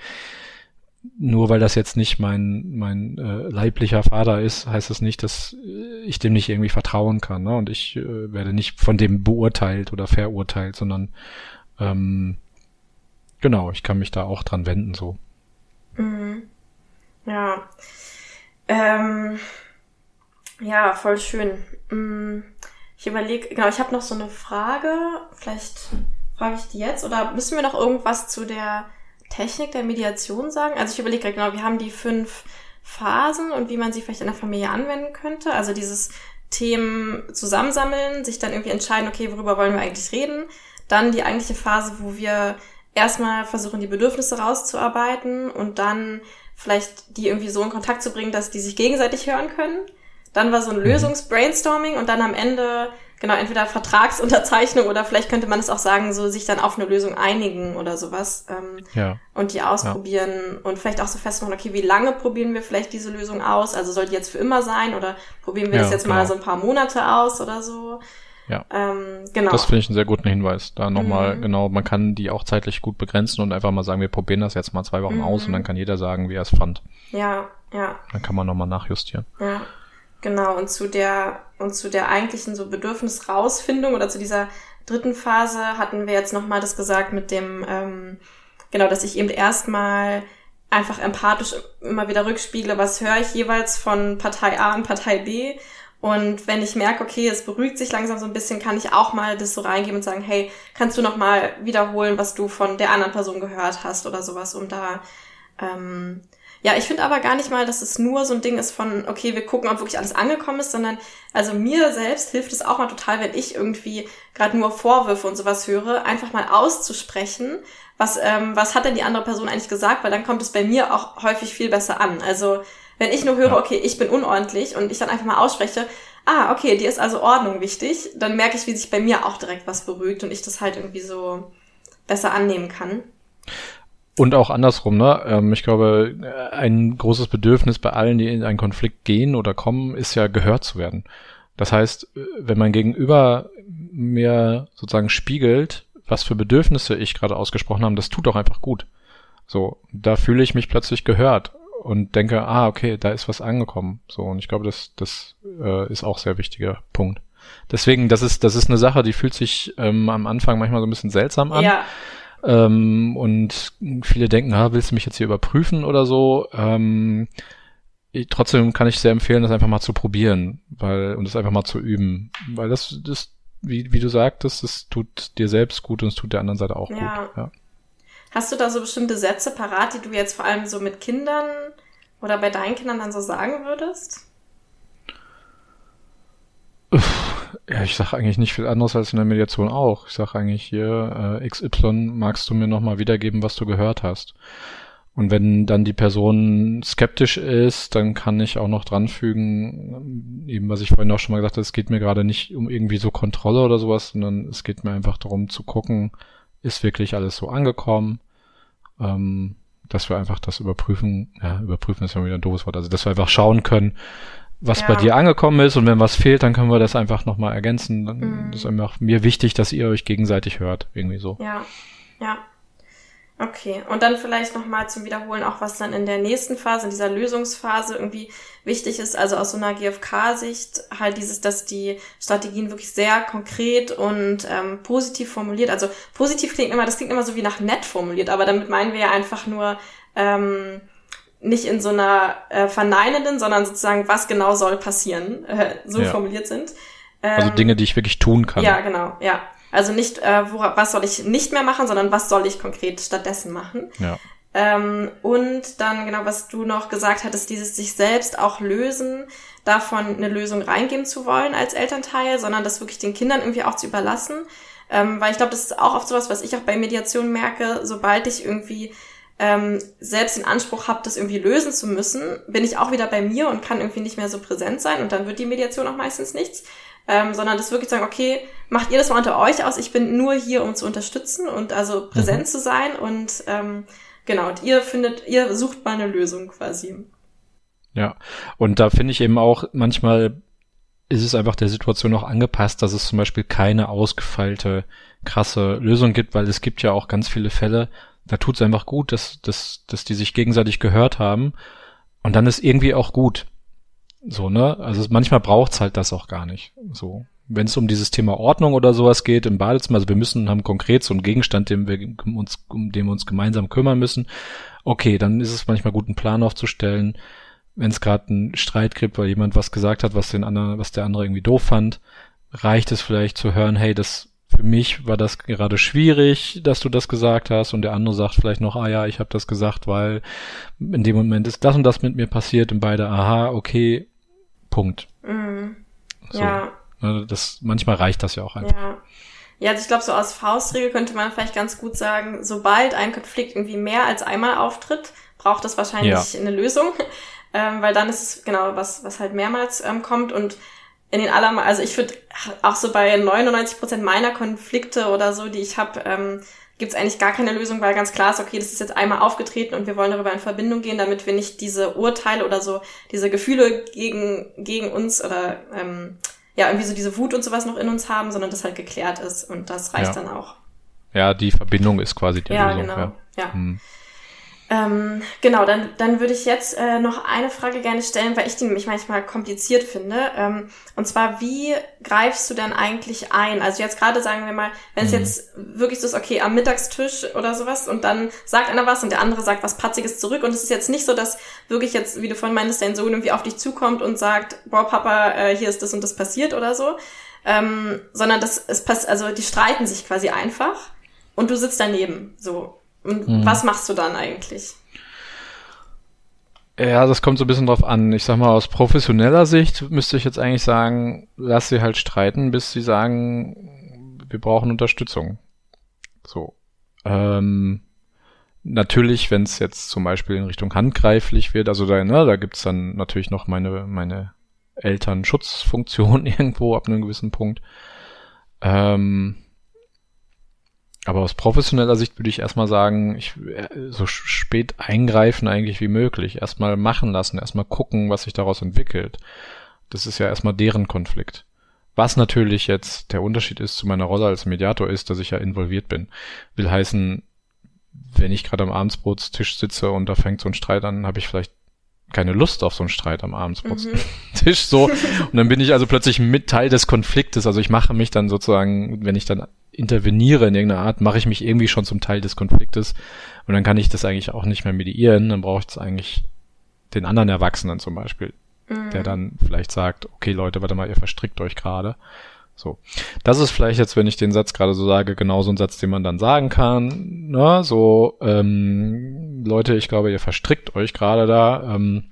nur weil das jetzt nicht mein, mein äh, leiblicher Vater ist, heißt das nicht, dass ich dem nicht irgendwie vertrauen kann. Ne? Und ich äh, werde nicht von dem beurteilt oder verurteilt, sondern ähm, genau, ich kann mich da auch dran wenden so. Mhm. Ja. Ähm, ja, voll schön. Mhm. Ich überlege, genau, ich habe noch so eine Frage. Vielleicht frage ich die jetzt oder müssen wir noch irgendwas zu der Technik der Mediation sagen? Also ich überlege gerade genau, wir haben die fünf Phasen und wie man sie vielleicht in der Familie anwenden könnte. Also dieses Themen zusammensammeln, sich dann irgendwie entscheiden, okay, worüber wollen wir eigentlich reden. Dann die eigentliche Phase, wo wir erstmal versuchen, die Bedürfnisse rauszuarbeiten und dann vielleicht die irgendwie so in Kontakt zu bringen, dass die sich gegenseitig hören können. Dann war so ein mhm. Lösungsbrainstorming und dann am Ende genau, entweder Vertragsunterzeichnung oder vielleicht könnte man es auch sagen, so sich dann auf eine Lösung einigen oder sowas ähm, ja. und die ausprobieren ja. und vielleicht auch so festmachen, okay, wie lange probieren wir vielleicht diese Lösung aus? Also soll die jetzt für immer sein oder probieren wir ja, das jetzt genau. mal so ein paar Monate aus oder so? Ja. Ähm, genau. Das finde ich einen sehr guten Hinweis. Da nochmal, mhm. genau, man kann die auch zeitlich gut begrenzen und einfach mal sagen, wir probieren das jetzt mal zwei Wochen mhm. aus und dann kann jeder sagen, wie er es fand. Ja, ja. Dann kann man nochmal nachjustieren. Ja. Genau, und zu der, und zu der eigentlichen so Bedürfnisrausfindung oder zu dieser dritten Phase hatten wir jetzt nochmal das gesagt mit dem, ähm, genau, dass ich eben erstmal einfach empathisch immer wieder rückspiegle, was höre ich jeweils von Partei A und Partei B. Und wenn ich merke, okay, es beruhigt sich langsam so ein bisschen, kann ich auch mal das so reingeben und sagen, hey, kannst du noch mal wiederholen, was du von der anderen Person gehört hast oder sowas, um da ähm, ja, ich finde aber gar nicht mal, dass es nur so ein Ding ist von, okay, wir gucken, ob wirklich alles angekommen ist, sondern also mir selbst hilft es auch mal total, wenn ich irgendwie gerade nur Vorwürfe und sowas höre, einfach mal auszusprechen, was, ähm, was hat denn die andere Person eigentlich gesagt, weil dann kommt es bei mir auch häufig viel besser an. Also wenn ich nur höre, okay, ich bin unordentlich und ich dann einfach mal ausspreche, ah, okay, dir ist also Ordnung wichtig, dann merke ich, wie sich bei mir auch direkt was beruhigt und ich das halt irgendwie so besser annehmen kann. Und auch andersrum, ne? Ähm, ich glaube, ein großes Bedürfnis bei allen, die in einen Konflikt gehen oder kommen, ist ja gehört zu werden. Das heißt, wenn mein Gegenüber mir sozusagen spiegelt, was für Bedürfnisse ich gerade ausgesprochen habe, das tut doch einfach gut. So, da fühle ich mich plötzlich gehört und denke, ah, okay, da ist was angekommen. So, und ich glaube, das, das äh, ist auch sehr wichtiger Punkt. Deswegen, das ist, das ist eine Sache, die fühlt sich ähm, am Anfang manchmal so ein bisschen seltsam an. Ja. Ähm, und viele denken, ah, willst du mich jetzt hier überprüfen oder so? Ähm, ich, trotzdem kann ich sehr empfehlen, das einfach mal zu probieren, weil und das einfach mal zu üben, weil das das wie, wie du sagtest, es tut dir selbst gut und es tut der anderen Seite auch ja. gut. Ja. Hast du da so bestimmte Sätze parat, die du jetzt vor allem so mit Kindern oder bei deinen Kindern dann so sagen würdest? Ja, ich sage eigentlich nicht viel anderes als in der Mediation auch. Ich sage eigentlich hier, äh, XY magst du mir nochmal wiedergeben, was du gehört hast. Und wenn dann die Person skeptisch ist, dann kann ich auch noch dranfügen, eben was ich vorhin auch schon mal gesagt habe, es geht mir gerade nicht um irgendwie so Kontrolle oder sowas, sondern es geht mir einfach darum zu gucken, ist wirklich alles so angekommen, ähm, dass wir einfach das überprüfen, ja, überprüfen ist ja wieder ein doofes Wort, also dass wir einfach schauen können, was ja. bei dir angekommen ist und wenn was fehlt, dann können wir das einfach nochmal ergänzen. Dann mhm. ist einfach mir wichtig, dass ihr euch gegenseitig hört, irgendwie so. Ja, ja. Okay, und dann vielleicht nochmal zum Wiederholen auch, was dann in der nächsten Phase, in dieser Lösungsphase irgendwie wichtig ist, also aus so einer GfK-Sicht halt dieses, dass die Strategien wirklich sehr konkret und ähm, positiv formuliert, also positiv klingt immer, das klingt immer so wie nach nett formuliert, aber damit meinen wir ja einfach nur ähm, nicht in so einer äh, verneinenden, sondern sozusagen, was genau soll passieren, äh, so ja. formuliert sind. Ähm, also Dinge, die ich wirklich tun kann. Ja, genau, ja. Also nicht, äh, wo, was soll ich nicht mehr machen, sondern was soll ich konkret stattdessen machen. Ja. Ähm, und dann genau, was du noch gesagt hattest, dieses sich selbst auch lösen, davon eine Lösung reingeben zu wollen als Elternteil, sondern das wirklich den Kindern irgendwie auch zu überlassen. Ähm, weil ich glaube, das ist auch oft sowas, was ich auch bei Mediation merke, sobald ich irgendwie ähm, selbst den Anspruch habe, das irgendwie lösen zu müssen, bin ich auch wieder bei mir und kann irgendwie nicht mehr so präsent sein und dann wird die Mediation auch meistens nichts ähm, sondern das wirklich sagen, okay, macht ihr das mal unter euch aus, ich bin nur hier, um zu unterstützen und also präsent mhm. zu sein und ähm, genau, und ihr findet, ihr sucht mal eine Lösung quasi. Ja, und da finde ich eben auch, manchmal ist es einfach der Situation auch angepasst, dass es zum Beispiel keine ausgefeilte, krasse Lösung gibt, weil es gibt ja auch ganz viele Fälle, da tut es einfach gut, dass, dass, dass die sich gegenseitig gehört haben und dann ist irgendwie auch gut. So, ne? Also manchmal braucht's halt das auch gar nicht. So. Wenn es um dieses Thema Ordnung oder sowas geht im Badezimmer, also wir müssen, haben konkret so einen Gegenstand, den wir uns, um den wir uns gemeinsam kümmern müssen. Okay, dann ist es manchmal gut, einen Plan aufzustellen. Wenn es gerade einen Streit gibt, weil jemand was gesagt hat, was den anderen, was der andere irgendwie doof fand, reicht es vielleicht zu hören, hey, das für mich war das gerade schwierig, dass du das gesagt hast und der andere sagt vielleicht noch, ah ja, ich habe das gesagt, weil in dem Moment ist das und das mit mir passiert und beide, aha, okay, Punkt. Mhm. So. Ja. Ne, das, manchmal reicht das ja auch einfach. Ja. Ja, also ich glaube, so aus Faustregel könnte man vielleicht ganz gut sagen, sobald ein Konflikt irgendwie mehr als einmal auftritt, braucht es wahrscheinlich ja. eine Lösung. Ähm, weil dann ist es genau was, was halt mehrmals ähm, kommt und in den allermeisten, also ich würde auch so bei 99 Prozent meiner Konflikte oder so, die ich habe, ähm, gibt es eigentlich gar keine Lösung, weil ganz klar ist, okay, das ist jetzt einmal aufgetreten und wir wollen darüber in Verbindung gehen, damit wir nicht diese Urteile oder so, diese Gefühle gegen, gegen uns oder ähm, ja, irgendwie so diese Wut und sowas noch in uns haben, sondern das halt geklärt ist und das reicht ja. dann auch. Ja, die Verbindung ist quasi die ja, Lösung. Genau. Ja, genau. Hm. Ähm, genau, dann, dann würde ich jetzt äh, noch eine Frage gerne stellen, weil ich die nämlich manchmal kompliziert finde. Ähm, und zwar, wie greifst du denn eigentlich ein? Also jetzt gerade sagen wir mal, wenn es mhm. jetzt wirklich so ist, okay, am Mittagstisch oder sowas und dann sagt einer was und der andere sagt was Patziges zurück und es ist jetzt nicht so, dass wirklich jetzt, wie du vorhin meintest, dein Sohn irgendwie auf dich zukommt und sagt, boah, Papa, äh, hier ist das und das passiert oder so, ähm, sondern das es passt, also die streiten sich quasi einfach und du sitzt daneben, so und mhm. was machst du dann eigentlich? Ja, das kommt so ein bisschen drauf an. Ich sag mal, aus professioneller Sicht müsste ich jetzt eigentlich sagen, lass sie halt streiten, bis sie sagen, wir brauchen Unterstützung. So. Ähm, natürlich, wenn es jetzt zum Beispiel in Richtung handgreiflich wird, also da, ne, da gibt's dann natürlich noch meine, meine Elternschutzfunktion irgendwo ab einem gewissen Punkt. Ähm, aber aus professioneller Sicht würde ich erstmal sagen, ich äh, so spät eingreifen eigentlich wie möglich. Erstmal machen lassen, erstmal gucken, was sich daraus entwickelt. Das ist ja erstmal deren Konflikt. Was natürlich jetzt der Unterschied ist zu meiner Rolle als Mediator ist, dass ich ja involviert bin. Will heißen, wenn ich gerade am Abendsbrotstisch sitze und da fängt so ein Streit an, habe ich vielleicht keine Lust auf so einen Streit am Abendsbrotstisch mhm. so. Und dann bin ich also plötzlich mit Teil des Konfliktes. Also ich mache mich dann sozusagen, wenn ich dann interveniere in irgendeiner Art, mache ich mich irgendwie schon zum Teil des Konfliktes. Und dann kann ich das eigentlich auch nicht mehr mediieren. Dann braucht es eigentlich den anderen Erwachsenen zum Beispiel, mhm. der dann vielleicht sagt, okay Leute, warte mal, ihr verstrickt euch gerade. So. Das ist vielleicht jetzt, wenn ich den Satz gerade so sage, genau so ein Satz, den man dann sagen kann. Ne? So, ähm, Leute, ich glaube, ihr verstrickt euch gerade da. Ähm,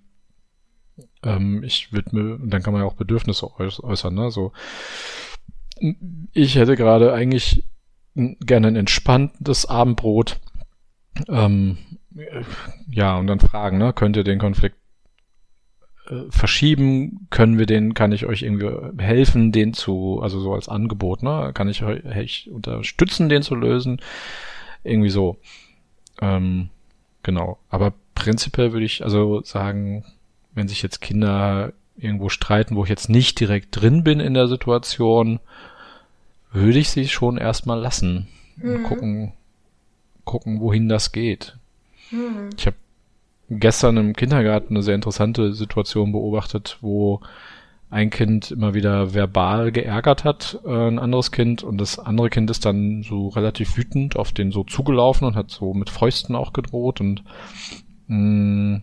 ähm, ich würde mir, dann kann man ja auch Bedürfnisse äußern, ne? So, ich hätte gerade eigentlich gerne ein entspanntes Abendbrot. Ähm, ja, und dann fragen, ne? Könnt ihr den Konflikt äh, verschieben? Können wir den, kann ich euch irgendwie helfen, den zu, also so als Angebot, ne? Kann ich euch unterstützen, den zu lösen? Irgendwie so. Ähm, genau. Aber prinzipiell würde ich also sagen, wenn sich jetzt Kinder irgendwo streiten, wo ich jetzt nicht direkt drin bin in der Situation, würde ich sie schon erstmal lassen. Mhm. Gucken, gucken, wohin das geht. Mhm. Ich habe gestern im Kindergarten eine sehr interessante Situation beobachtet, wo ein Kind immer wieder verbal geärgert hat, äh, ein anderes Kind, und das andere Kind ist dann so relativ wütend auf den so zugelaufen und hat so mit Fäusten auch gedroht und mh, mm,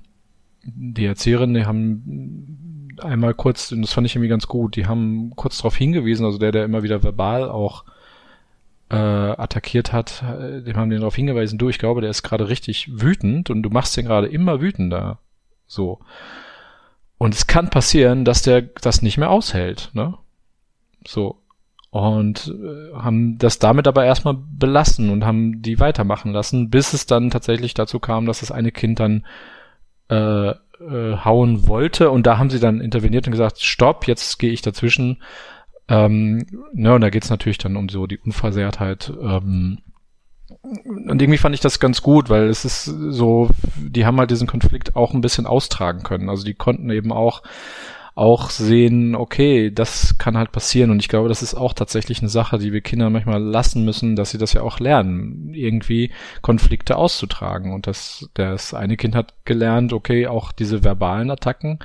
die Erzieherin, die haben einmal kurz, und das fand ich irgendwie ganz gut, die haben kurz darauf hingewiesen, also der, der immer wieder verbal auch äh, attackiert hat, äh, dem haben den darauf hingewiesen, du, ich glaube, der ist gerade richtig wütend und du machst den gerade immer wütender. So. Und es kann passieren, dass der das nicht mehr aushält, ne? So. Und äh, haben das damit aber erstmal belassen und haben die weitermachen lassen, bis es dann tatsächlich dazu kam, dass das eine Kind dann äh, äh, hauen wollte und da haben sie dann interveniert und gesagt, stopp, jetzt gehe ich dazwischen ähm, ne, und da geht's natürlich dann um so die Unversehrtheit. Ähm, und irgendwie fand ich das ganz gut, weil es ist so, die haben halt diesen Konflikt auch ein bisschen austragen können. Also die konnten eben auch auch sehen, okay, das kann halt passieren. Und ich glaube, das ist auch tatsächlich eine Sache, die wir Kindern manchmal lassen müssen, dass sie das ja auch lernen, irgendwie Konflikte auszutragen. Und das, das eine Kind hat gelernt, okay, auch diese verbalen Attacken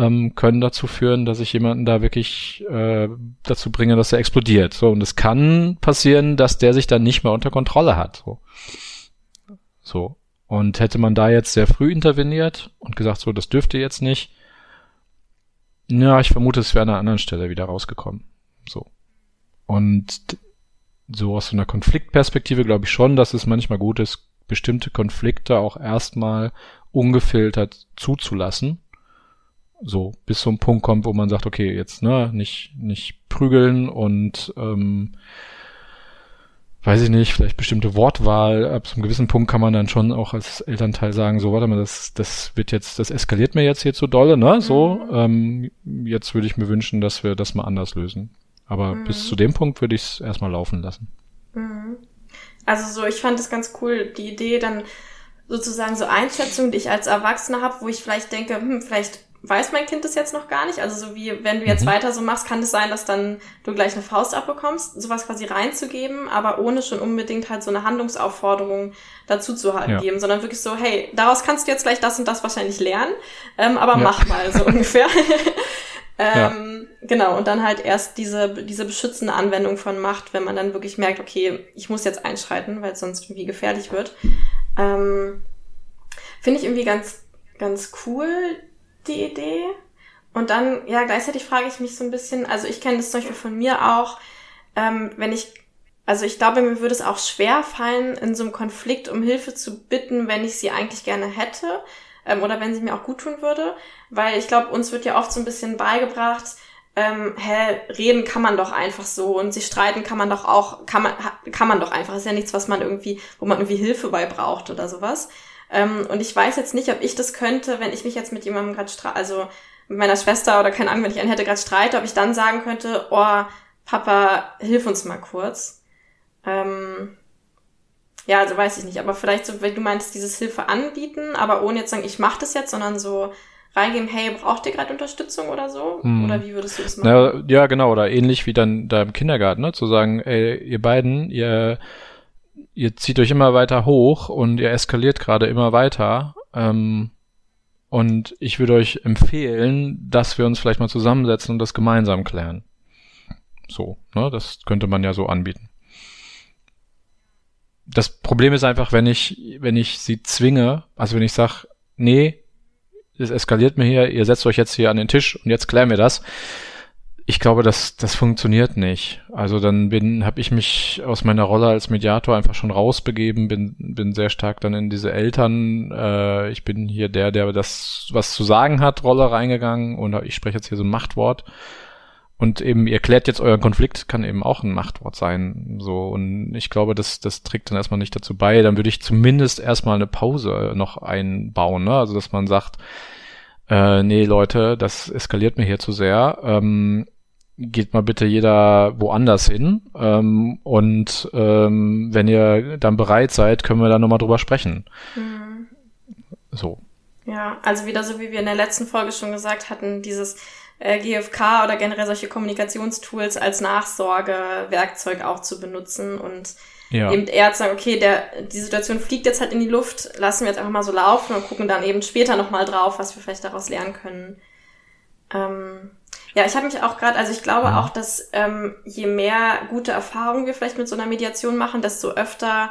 ähm, können dazu führen, dass ich jemanden da wirklich äh, dazu bringe, dass er explodiert. So, und es kann passieren, dass der sich dann nicht mehr unter Kontrolle hat. So. so. Und hätte man da jetzt sehr früh interveniert und gesagt, so, das dürfte jetzt nicht, ja, ich vermute, es wäre an einer anderen Stelle wieder rausgekommen. So. Und so aus so einer Konfliktperspektive glaube ich schon, dass es manchmal gut ist, bestimmte Konflikte auch erstmal ungefiltert zuzulassen so bis zum Punkt kommt, wo man sagt, okay, jetzt ne, nicht nicht prügeln und ähm, weiß ich nicht, vielleicht bestimmte Wortwahl. Ab so einem gewissen Punkt kann man dann schon auch als Elternteil sagen, so warte mal, das das wird jetzt, das eskaliert mir jetzt hier zu dolle, ne? So, mhm. ähm, jetzt würde ich mir wünschen, dass wir das mal anders lösen. Aber mhm. bis zu dem Punkt würde ich es erstmal laufen lassen. Mhm. Also so, ich fand es ganz cool, die Idee dann sozusagen so Einschätzungen, die ich als Erwachsener habe, wo ich vielleicht denke, hm, vielleicht weiß mein Kind das jetzt noch gar nicht. Also so wie, wenn du jetzt mhm. weiter so machst, kann es sein, dass dann du gleich eine Faust abbekommst, sowas quasi reinzugeben, aber ohne schon unbedingt halt so eine Handlungsaufforderung dazu zu ja. geben, sondern wirklich so, hey, daraus kannst du jetzt gleich das und das wahrscheinlich lernen, ähm, aber ja. mach mal so ungefähr. ähm, ja. Genau, und dann halt erst diese, diese beschützende Anwendung von Macht, wenn man dann wirklich merkt, okay, ich muss jetzt einschreiten, weil es sonst irgendwie gefährlich wird. Ähm, Finde ich irgendwie ganz, ganz cool, die Idee. Und dann, ja, gleichzeitig frage ich mich so ein bisschen, also ich kenne das zum Beispiel von mir auch, ähm, wenn ich, also ich glaube, mir würde es auch schwer fallen, in so einem Konflikt um Hilfe zu bitten, wenn ich sie eigentlich gerne hätte ähm, oder wenn sie mir auch gut tun würde, weil ich glaube, uns wird ja oft so ein bisschen beigebracht, ähm, hä, reden kann man doch einfach so und sich streiten kann man doch auch, kann man, kann man doch einfach, ist ja nichts, was man irgendwie, wo man irgendwie Hilfe bei braucht oder sowas. Ähm, und ich weiß jetzt nicht, ob ich das könnte, wenn ich mich jetzt mit jemandem gerade streite, also mit meiner Schwester oder keine Ahnung, wenn ich einen hätte gerade streite, ob ich dann sagen könnte, oh, Papa, hilf uns mal kurz. Ähm, ja, also weiß ich nicht, aber vielleicht so, wenn du meinst, dieses Hilfe anbieten, aber ohne jetzt sagen, ich mache das jetzt, sondern so reingehen, hey, braucht ihr gerade Unterstützung oder so? Hm. Oder wie würdest du das machen? Na, ja, genau, oder ähnlich wie dann da im Kindergarten, ne? Zu sagen, ey, ihr beiden, ihr ihr zieht euch immer weiter hoch und ihr eskaliert gerade immer weiter. Ähm, und ich würde euch empfehlen, dass wir uns vielleicht mal zusammensetzen und das gemeinsam klären. So, ne, das könnte man ja so anbieten. Das Problem ist einfach, wenn ich, wenn ich sie zwinge, also wenn ich sage, nee, es eskaliert mir hier, ihr setzt euch jetzt hier an den Tisch und jetzt klären wir das, ich glaube, das, das funktioniert nicht. Also dann bin, habe ich mich aus meiner Rolle als Mediator einfach schon rausbegeben, bin, bin sehr stark dann in diese Eltern, äh, ich bin hier der, der das was zu sagen hat, Rolle reingegangen und ich spreche jetzt hier so ein Machtwort. Und eben, ihr klärt jetzt euren Konflikt, kann eben auch ein Machtwort sein. So, und ich glaube, das, das trägt dann erstmal nicht dazu bei. Dann würde ich zumindest erstmal eine Pause noch einbauen, ne? Also dass man sagt, äh, nee, Leute, das eskaliert mir hier zu sehr. Ähm, geht mal bitte jeder woanders hin. Ähm, und ähm, wenn ihr dann bereit seid, können wir da nochmal drüber sprechen. Mhm. So. Ja, also wieder so wie wir in der letzten Folge schon gesagt hatten, dieses äh, GFK oder generell solche Kommunikationstools als Nachsorgewerkzeug auch zu benutzen und ja. eben eher zu sagen, okay, der, die Situation fliegt jetzt halt in die Luft, lassen wir jetzt einfach mal so laufen und gucken dann eben später nochmal drauf, was wir vielleicht daraus lernen können. Ähm, ja, ich habe mich auch gerade, also ich glaube ja. Mhm. auch, dass ähm, je mehr gute Erfahrungen wir vielleicht mit so einer Mediation machen, desto öfter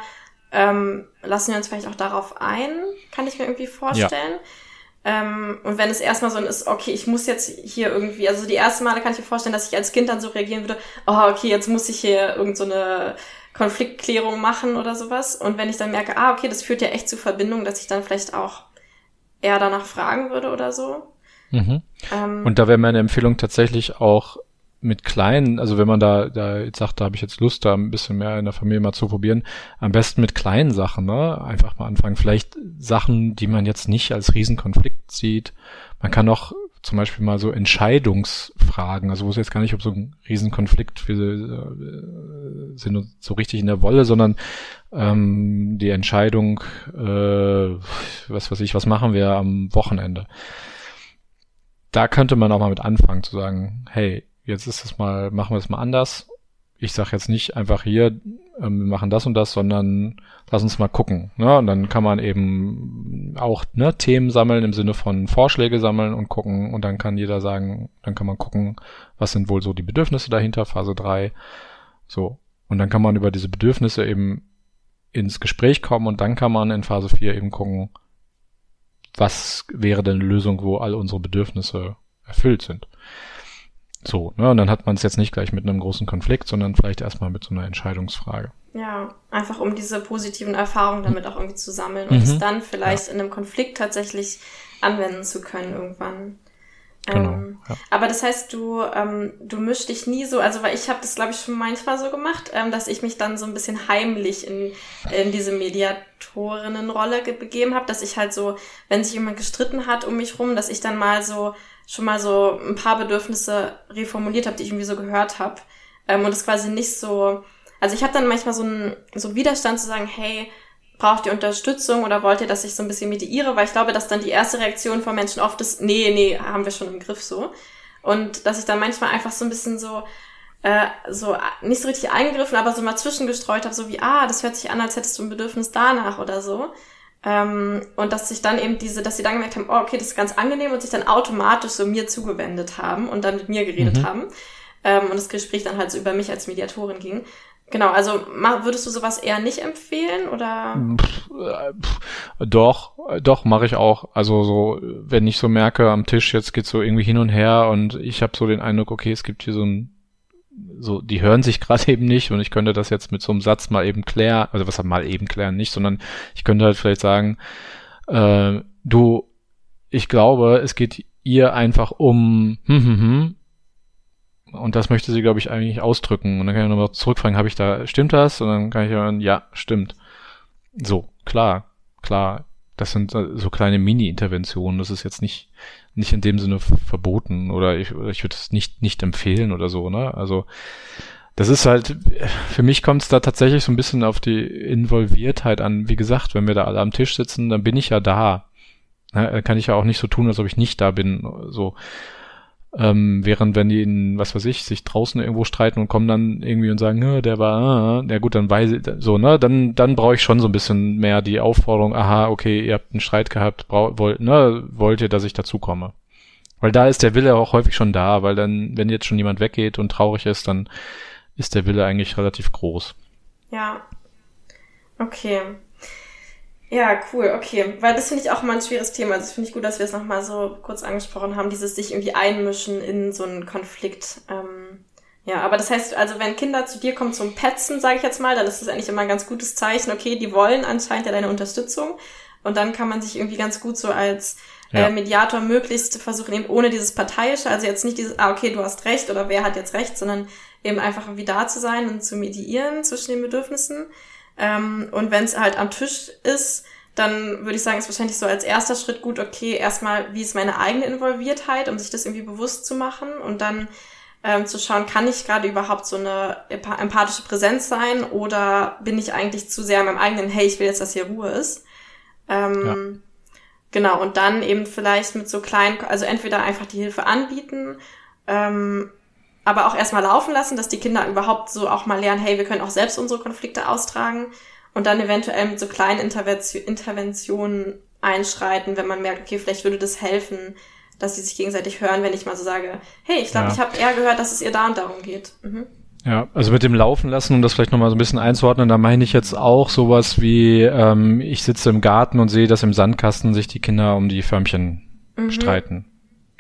ähm, lassen wir uns vielleicht auch darauf ein, kann ich mir irgendwie vorstellen. Ja. Ähm, und wenn es erstmal so ist, okay, ich muss jetzt hier irgendwie, also die ersten Male kann ich mir vorstellen, dass ich als Kind dann so reagieren würde, oh, okay, jetzt muss ich hier irgend so eine Konfliktklärung machen oder sowas. Und wenn ich dann merke, ah, okay, das führt ja echt zu Verbindungen, dass ich dann vielleicht auch eher danach fragen würde oder so. Mhm. Ähm, und da wäre meine Empfehlung tatsächlich auch mit kleinen, also wenn man da, da jetzt sagt, da habe ich jetzt Lust, da ein bisschen mehr in der Familie mal zu probieren, am besten mit kleinen Sachen, ne? Einfach mal anfangen. Vielleicht Sachen, die man jetzt nicht als Riesenkonflikt sieht. Man kann auch zum Beispiel mal so Entscheidungsfragen, also wo es jetzt gar nicht um so einen Riesenkonflikt, wir äh, sind so richtig in der Wolle, sondern ähm, die Entscheidung, äh, was weiß ich, was machen wir am Wochenende da könnte man auch mal mit anfangen zu sagen, hey, jetzt ist es mal, machen wir es mal anders. Ich sage jetzt nicht einfach hier, ähm, wir machen das und das, sondern lass uns mal gucken. Ne? Und dann kann man eben auch ne, Themen sammeln im Sinne von Vorschläge sammeln und gucken. Und dann kann jeder sagen, dann kann man gucken, was sind wohl so die Bedürfnisse dahinter, Phase 3. So. Und dann kann man über diese Bedürfnisse eben ins Gespräch kommen und dann kann man in Phase 4 eben gucken, was wäre denn eine Lösung, wo all unsere Bedürfnisse erfüllt sind. So, ne, und dann hat man es jetzt nicht gleich mit einem großen Konflikt, sondern vielleicht erstmal mit so einer Entscheidungsfrage. Ja, einfach um diese positiven Erfahrungen damit auch irgendwie zu sammeln und mhm. es dann vielleicht ja. in einem Konflikt tatsächlich anwenden zu können irgendwann. Genau, ähm, ja. Aber das heißt, du, ähm, du mischst dich nie so, also weil ich habe das, glaube ich, schon manchmal so gemacht, ähm, dass ich mich dann so ein bisschen heimlich in, in diese Mediatorinnenrolle begeben habe, dass ich halt so, wenn sich jemand gestritten hat um mich rum, dass ich dann mal so schon mal so ein paar Bedürfnisse reformuliert habe, die ich irgendwie so gehört habe. Ähm, und es quasi nicht so, also ich habe dann manchmal so einen so Widerstand zu sagen, hey, braucht ihr Unterstützung oder wollt ihr, dass ich so ein bisschen mediiere? Weil ich glaube, dass dann die erste Reaktion von Menschen oft ist, nee, nee, haben wir schon im Griff so. Und dass ich dann manchmal einfach so ein bisschen so, äh, so nicht so richtig eingegriffen, aber so mal zwischengestreut habe, so wie, ah, das hört sich an, als hättest du ein Bedürfnis danach oder so. Ähm, und dass sich dann eben diese, dass sie dann gemerkt haben, oh, okay, das ist ganz angenehm und sich dann automatisch so mir zugewendet haben und dann mit mir geredet mhm. haben. Ähm, und das Gespräch dann halt so über mich als Mediatorin ging. Genau, also würdest du sowas eher nicht empfehlen oder? Pff, pff, doch, doch mache ich auch. Also so, wenn ich so merke am Tisch jetzt geht's so irgendwie hin und her und ich habe so den Eindruck, okay, es gibt hier so ein so, die hören sich gerade eben nicht und ich könnte das jetzt mit so einem Satz mal eben klären, also was mal eben klären nicht, sondern ich könnte halt vielleicht sagen, äh, du, ich glaube, es geht ihr einfach um hm, hm, hm, und das möchte sie, glaube ich, eigentlich ausdrücken. Und dann kann ich nochmal zurückfragen, habe ich da, stimmt das? Und dann kann ich hören, ja, stimmt. So, klar, klar. Das sind so kleine Mini-Interventionen. Das ist jetzt nicht, nicht in dem Sinne verboten oder ich, ich würde es nicht, nicht empfehlen oder so, ne? Also, das ist halt, für mich kommt es da tatsächlich so ein bisschen auf die Involviertheit an. Wie gesagt, wenn wir da alle am Tisch sitzen, dann bin ich ja da. Ne? Kann ich ja auch nicht so tun, als ob ich nicht da bin. So. Ähm, während wenn die in, was weiß ich, sich draußen irgendwo streiten und kommen dann irgendwie und sagen, der war, ja gut, dann weiß ich, so, ne, dann, dann brauche ich schon so ein bisschen mehr die Aufforderung, aha, okay, ihr habt einen Streit gehabt, brauch, wollt, ne, wollt ihr, dass ich dazukomme? Weil da ist der Wille auch häufig schon da, weil dann, wenn jetzt schon jemand weggeht und traurig ist, dann ist der Wille eigentlich relativ groß. Ja. Okay. Ja, cool, okay. Weil das finde ich auch mal ein schweres Thema. Also finde ich gut, dass wir es nochmal so kurz angesprochen haben, dieses sich irgendwie einmischen in so einen Konflikt. Ähm, ja, aber das heißt, also wenn Kinder zu dir kommen zum Petzen, sage ich jetzt mal, dann ist das eigentlich immer ein ganz gutes Zeichen. Okay, die wollen anscheinend ja deine Unterstützung. Und dann kann man sich irgendwie ganz gut so als äh, ja. äh, Mediator möglichst versuchen, eben ohne dieses Parteiische, also jetzt nicht dieses, ah, okay, du hast recht oder wer hat jetzt recht, sondern eben einfach irgendwie da zu sein und zu mediieren zwischen den Bedürfnissen. Ähm, und wenn es halt am Tisch ist, dann würde ich sagen, ist wahrscheinlich so als erster Schritt gut, okay, erstmal, wie ist meine eigene Involviertheit, um sich das irgendwie bewusst zu machen und dann ähm, zu schauen, kann ich gerade überhaupt so eine empathische Präsenz sein oder bin ich eigentlich zu sehr in meinem eigenen, hey, ich will jetzt, dass hier Ruhe ist. Ähm, ja. Genau, und dann eben vielleicht mit so kleinen, also entweder einfach die Hilfe anbieten, ähm, aber auch erstmal laufen lassen, dass die Kinder überhaupt so auch mal lernen, hey, wir können auch selbst unsere Konflikte austragen und dann eventuell mit so kleinen Intervention, Interventionen einschreiten, wenn man merkt, okay, vielleicht würde das helfen, dass sie sich gegenseitig hören, wenn ich mal so sage, hey, ich glaube, ja. ich habe eher gehört, dass es ihr da und darum geht. Mhm. Ja, also mit dem Laufen lassen, um das vielleicht nochmal so ein bisschen einzuordnen, da meine ich jetzt auch sowas wie, ähm, ich sitze im Garten und sehe, dass im Sandkasten sich die Kinder um die Förmchen mhm. streiten.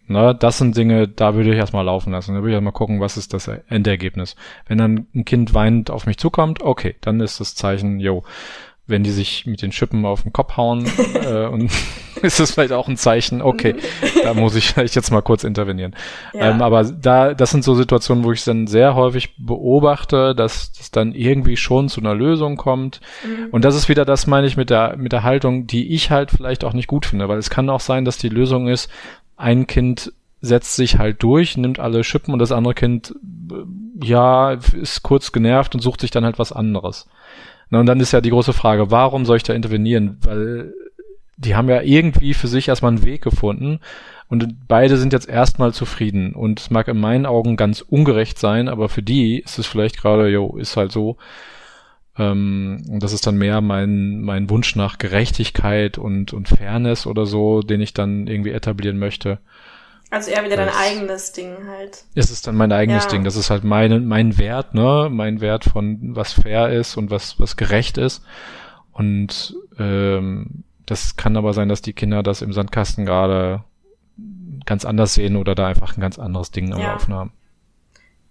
Ne, das sind Dinge, da würde ich erstmal laufen lassen. Da würde ich erstmal gucken, was ist das Endergebnis. Wenn dann ein Kind weinend auf mich zukommt, okay, dann ist das Zeichen, yo, wenn die sich mit den Schippen auf den Kopf hauen, äh, und ist das vielleicht auch ein Zeichen, okay, da muss ich vielleicht jetzt mal kurz intervenieren. Ja. Ähm, aber da, das sind so Situationen, wo ich dann sehr häufig beobachte, dass das dann irgendwie schon zu einer Lösung kommt. Mhm. Und das ist wieder das, meine ich, mit der, mit der Haltung, die ich halt vielleicht auch nicht gut finde, weil es kann auch sein, dass die Lösung ist, ein Kind setzt sich halt durch, nimmt alle Schippen und das andere Kind, ja, ist kurz genervt und sucht sich dann halt was anderes. Na, und dann ist ja die große Frage, warum soll ich da intervenieren? Weil die haben ja irgendwie für sich erstmal einen Weg gefunden und beide sind jetzt erstmal zufrieden. Und es mag in meinen Augen ganz ungerecht sein, aber für die ist es vielleicht gerade, jo, ist halt so. Ähm, und das ist dann mehr mein, mein Wunsch nach Gerechtigkeit und, und Fairness oder so, den ich dann irgendwie etablieren möchte. Also eher wieder das, dein eigenes Ding halt. Es ist dann mein eigenes ja. Ding. Das ist halt mein, mein Wert, ne? Mein Wert von was fair ist und was, was gerecht ist. Und ähm, das kann aber sein, dass die Kinder das im Sandkasten gerade ganz anders sehen oder da einfach ein ganz anderes Ding am ja. Laufen haben.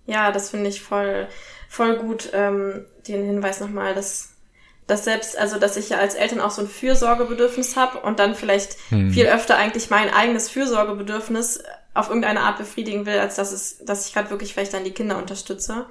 Ja, das finde ich voll, voll gut, ähm, den Hinweis nochmal, dass dass selbst, also dass ich ja als Eltern auch so ein Fürsorgebedürfnis habe und dann vielleicht hm. viel öfter eigentlich mein eigenes Fürsorgebedürfnis auf irgendeine Art befriedigen will, als dass es, dass ich gerade wirklich vielleicht dann die Kinder unterstütze.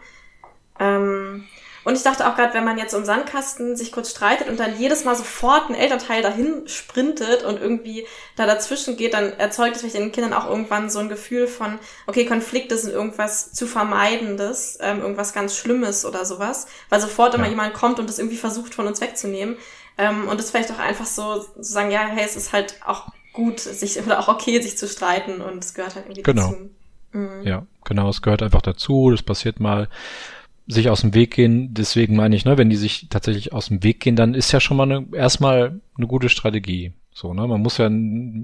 Ähm, und ich dachte auch gerade, wenn man jetzt um Sandkasten sich kurz streitet und dann jedes Mal sofort ein Elternteil dahin sprintet und irgendwie da dazwischen geht, dann erzeugt es vielleicht den Kindern auch irgendwann so ein Gefühl von, okay, Konflikte sind irgendwas zu vermeidendes, ähm, irgendwas ganz Schlimmes oder sowas, weil sofort immer jemand kommt und das irgendwie versucht von uns wegzunehmen. Ähm, und es vielleicht auch einfach so zu sagen, ja, hey, es ist halt auch gut, sich oder auch okay, sich zu streiten und es gehört halt irgendwie genau. dazu. Mhm. Ja, genau, es gehört einfach dazu, das passiert mal sich aus dem Weg gehen, deswegen meine ich, ne, wenn die sich tatsächlich aus dem Weg gehen, dann ist ja schon mal eine, erstmal eine gute Strategie. So, ne, man muss ja,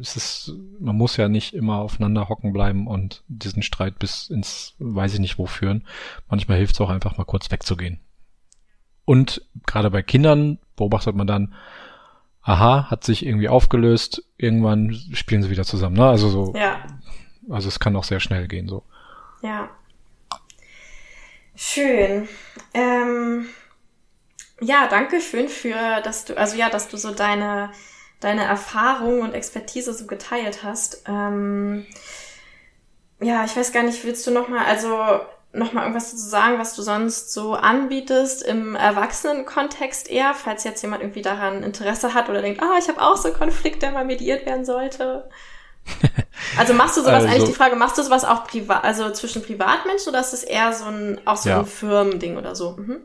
es ist, man muss ja nicht immer aufeinander hocken bleiben und diesen Streit bis ins, weiß ich nicht wo führen. Manchmal hilft es auch einfach mal kurz wegzugehen. Und gerade bei Kindern beobachtet man dann, aha, hat sich irgendwie aufgelöst, irgendwann spielen sie wieder zusammen, ne, also so. Ja. Also es kann auch sehr schnell gehen, so. Ja, Schön. Ähm, ja, danke schön für, dass du, also ja, dass du so deine, deine Erfahrung und Expertise so geteilt hast. Ähm, ja, ich weiß gar nicht, willst du noch mal, also noch mal irgendwas dazu sagen, was du sonst so anbietest im Erwachsenenkontext eher, falls jetzt jemand irgendwie daran Interesse hat oder denkt, ah, oh, ich habe auch so einen Konflikt, der mal mediiert werden sollte. Also machst du sowas, also, eigentlich die Frage, machst du sowas auch privat, also zwischen Privatmenschen oder ist das eher so ein, auch so ja. ein Firmending oder so? Mhm.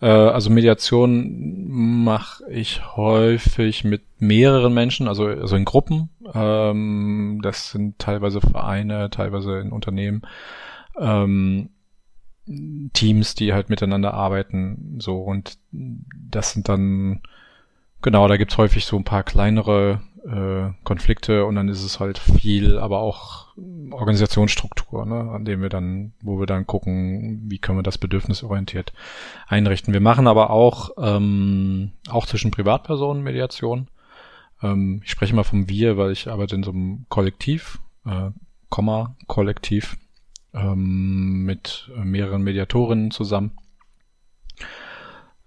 Äh, also Mediation mache ich häufig mit mehreren Menschen, also, also in Gruppen. Ähm, das sind teilweise Vereine, teilweise in Unternehmen. Ähm, Teams, die halt miteinander arbeiten, so und das sind dann genau, da gibt's häufig so ein paar kleinere äh, Konflikte und dann ist es halt viel, aber auch Organisationsstruktur, ne, an dem wir dann, wo wir dann gucken, wie können wir das bedürfnisorientiert einrichten. Wir machen aber auch ähm, auch zwischen Privatpersonen Mediation. Ähm, ich spreche mal vom Wir, weil ich arbeite in so einem Kollektiv, äh, Komma Kollektiv ähm, mit mehreren Mediatorinnen zusammen.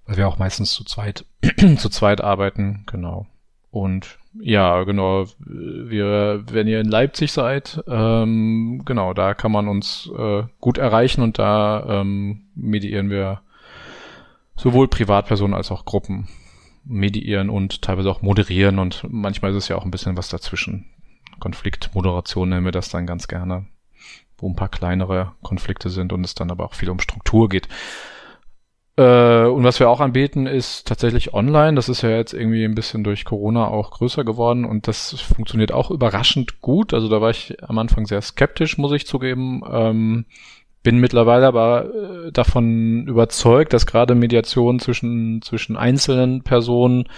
Weil wir auch meistens zu zweit zu zweit arbeiten, genau. Und ja, genau, wir, wenn ihr in Leipzig seid, ähm, genau, da kann man uns äh, gut erreichen und da ähm, mediieren wir sowohl Privatpersonen als auch Gruppen mediieren und teilweise auch moderieren und manchmal ist es ja auch ein bisschen was dazwischen. Konfliktmoderation nennen wir das dann ganz gerne, wo ein paar kleinere Konflikte sind und es dann aber auch viel um Struktur geht. Äh, und was wir auch anbieten, ist tatsächlich online. Das ist ja jetzt irgendwie ein bisschen durch Corona auch größer geworden und das funktioniert auch überraschend gut. Also da war ich am Anfang sehr skeptisch, muss ich zugeben. Ähm, bin mittlerweile aber äh, davon überzeugt, dass gerade Mediation zwischen, zwischen einzelnen Personen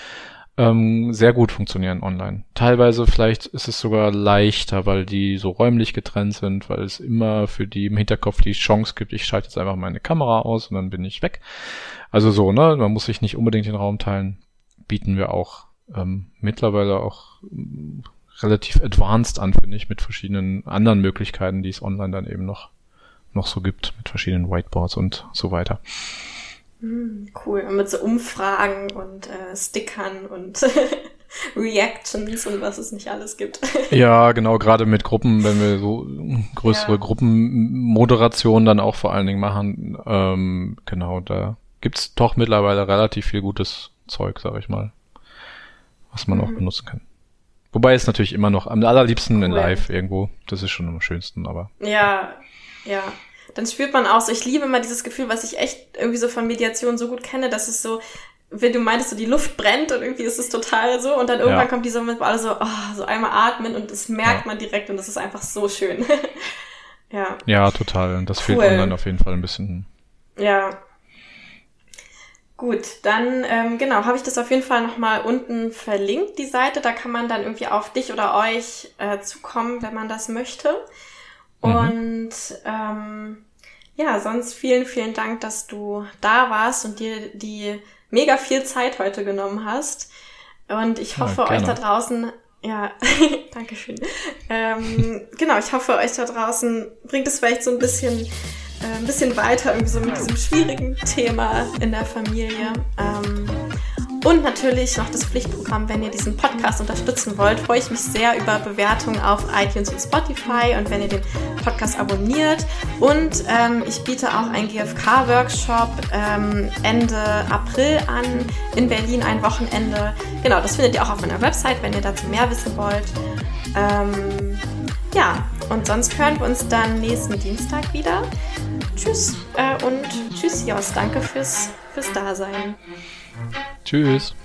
ähm, sehr gut funktionieren online. Teilweise vielleicht ist es sogar leichter, weil die so räumlich getrennt sind, weil es immer für die im Hinterkopf die Chance gibt, ich schalte jetzt einfach meine Kamera aus und dann bin ich weg. Also so, ne? Man muss sich nicht unbedingt den Raum teilen. Bieten wir auch ähm, mittlerweile auch ähm, relativ advanced an, finde ich, mit verschiedenen anderen Möglichkeiten, die es online dann eben noch, noch so gibt, mit verschiedenen Whiteboards und so weiter. Hm, cool. Und mit so Umfragen und äh, Stickern und Reactions und was es nicht alles gibt. ja, genau, gerade mit Gruppen, wenn wir so größere ja. Gruppenmoderationen dann auch vor allen Dingen machen, ähm, genau, da gibt's doch mittlerweile relativ viel gutes Zeug, sag ich mal, was man mhm. auch benutzen kann. Wobei es natürlich immer noch am allerliebsten cool. in Live irgendwo, das ist schon am schönsten, aber. Ja, ja dann spürt man auch so, ich liebe immer dieses Gefühl, was ich echt irgendwie so von Mediation so gut kenne, dass es so, wenn du meintest, so die Luft brennt und irgendwie ist es total so und dann irgendwann ja. kommt dieser Moment, wo alle so, oh, so einmal atmen und das merkt ja. man direkt und das ist einfach so schön. ja. Ja, total. Und das cool. fehlt dann auf jeden Fall ein bisschen. Ja. Gut, dann ähm, genau, habe ich das auf jeden Fall nochmal unten verlinkt, die Seite. Da kann man dann irgendwie auf dich oder euch äh, zukommen, wenn man das möchte. Mhm. Und ähm, ja, sonst vielen, vielen Dank, dass du da warst und dir die mega viel Zeit heute genommen hast. Und ich hoffe, ja, euch da draußen, ja, Dankeschön. Ähm, genau, ich hoffe, euch da draußen bringt es vielleicht so ein bisschen, äh, ein bisschen weiter, irgendwie so mit diesem schwierigen Thema in der Familie. Ähm, und natürlich noch das Pflichtprogramm, wenn ihr diesen Podcast unterstützen wollt, freue ich mich sehr über Bewertungen auf iTunes und Spotify und wenn ihr den Podcast abonniert. Und ähm, ich biete auch einen GFK-Workshop ähm, Ende April an in Berlin, ein Wochenende. Genau, das findet ihr auch auf meiner Website, wenn ihr dazu mehr wissen wollt. Ähm, ja, und sonst hören wir uns dann nächsten Dienstag wieder. Tschüss äh, und tschüss, Jos. Danke fürs, fürs Dasein. Tschüss.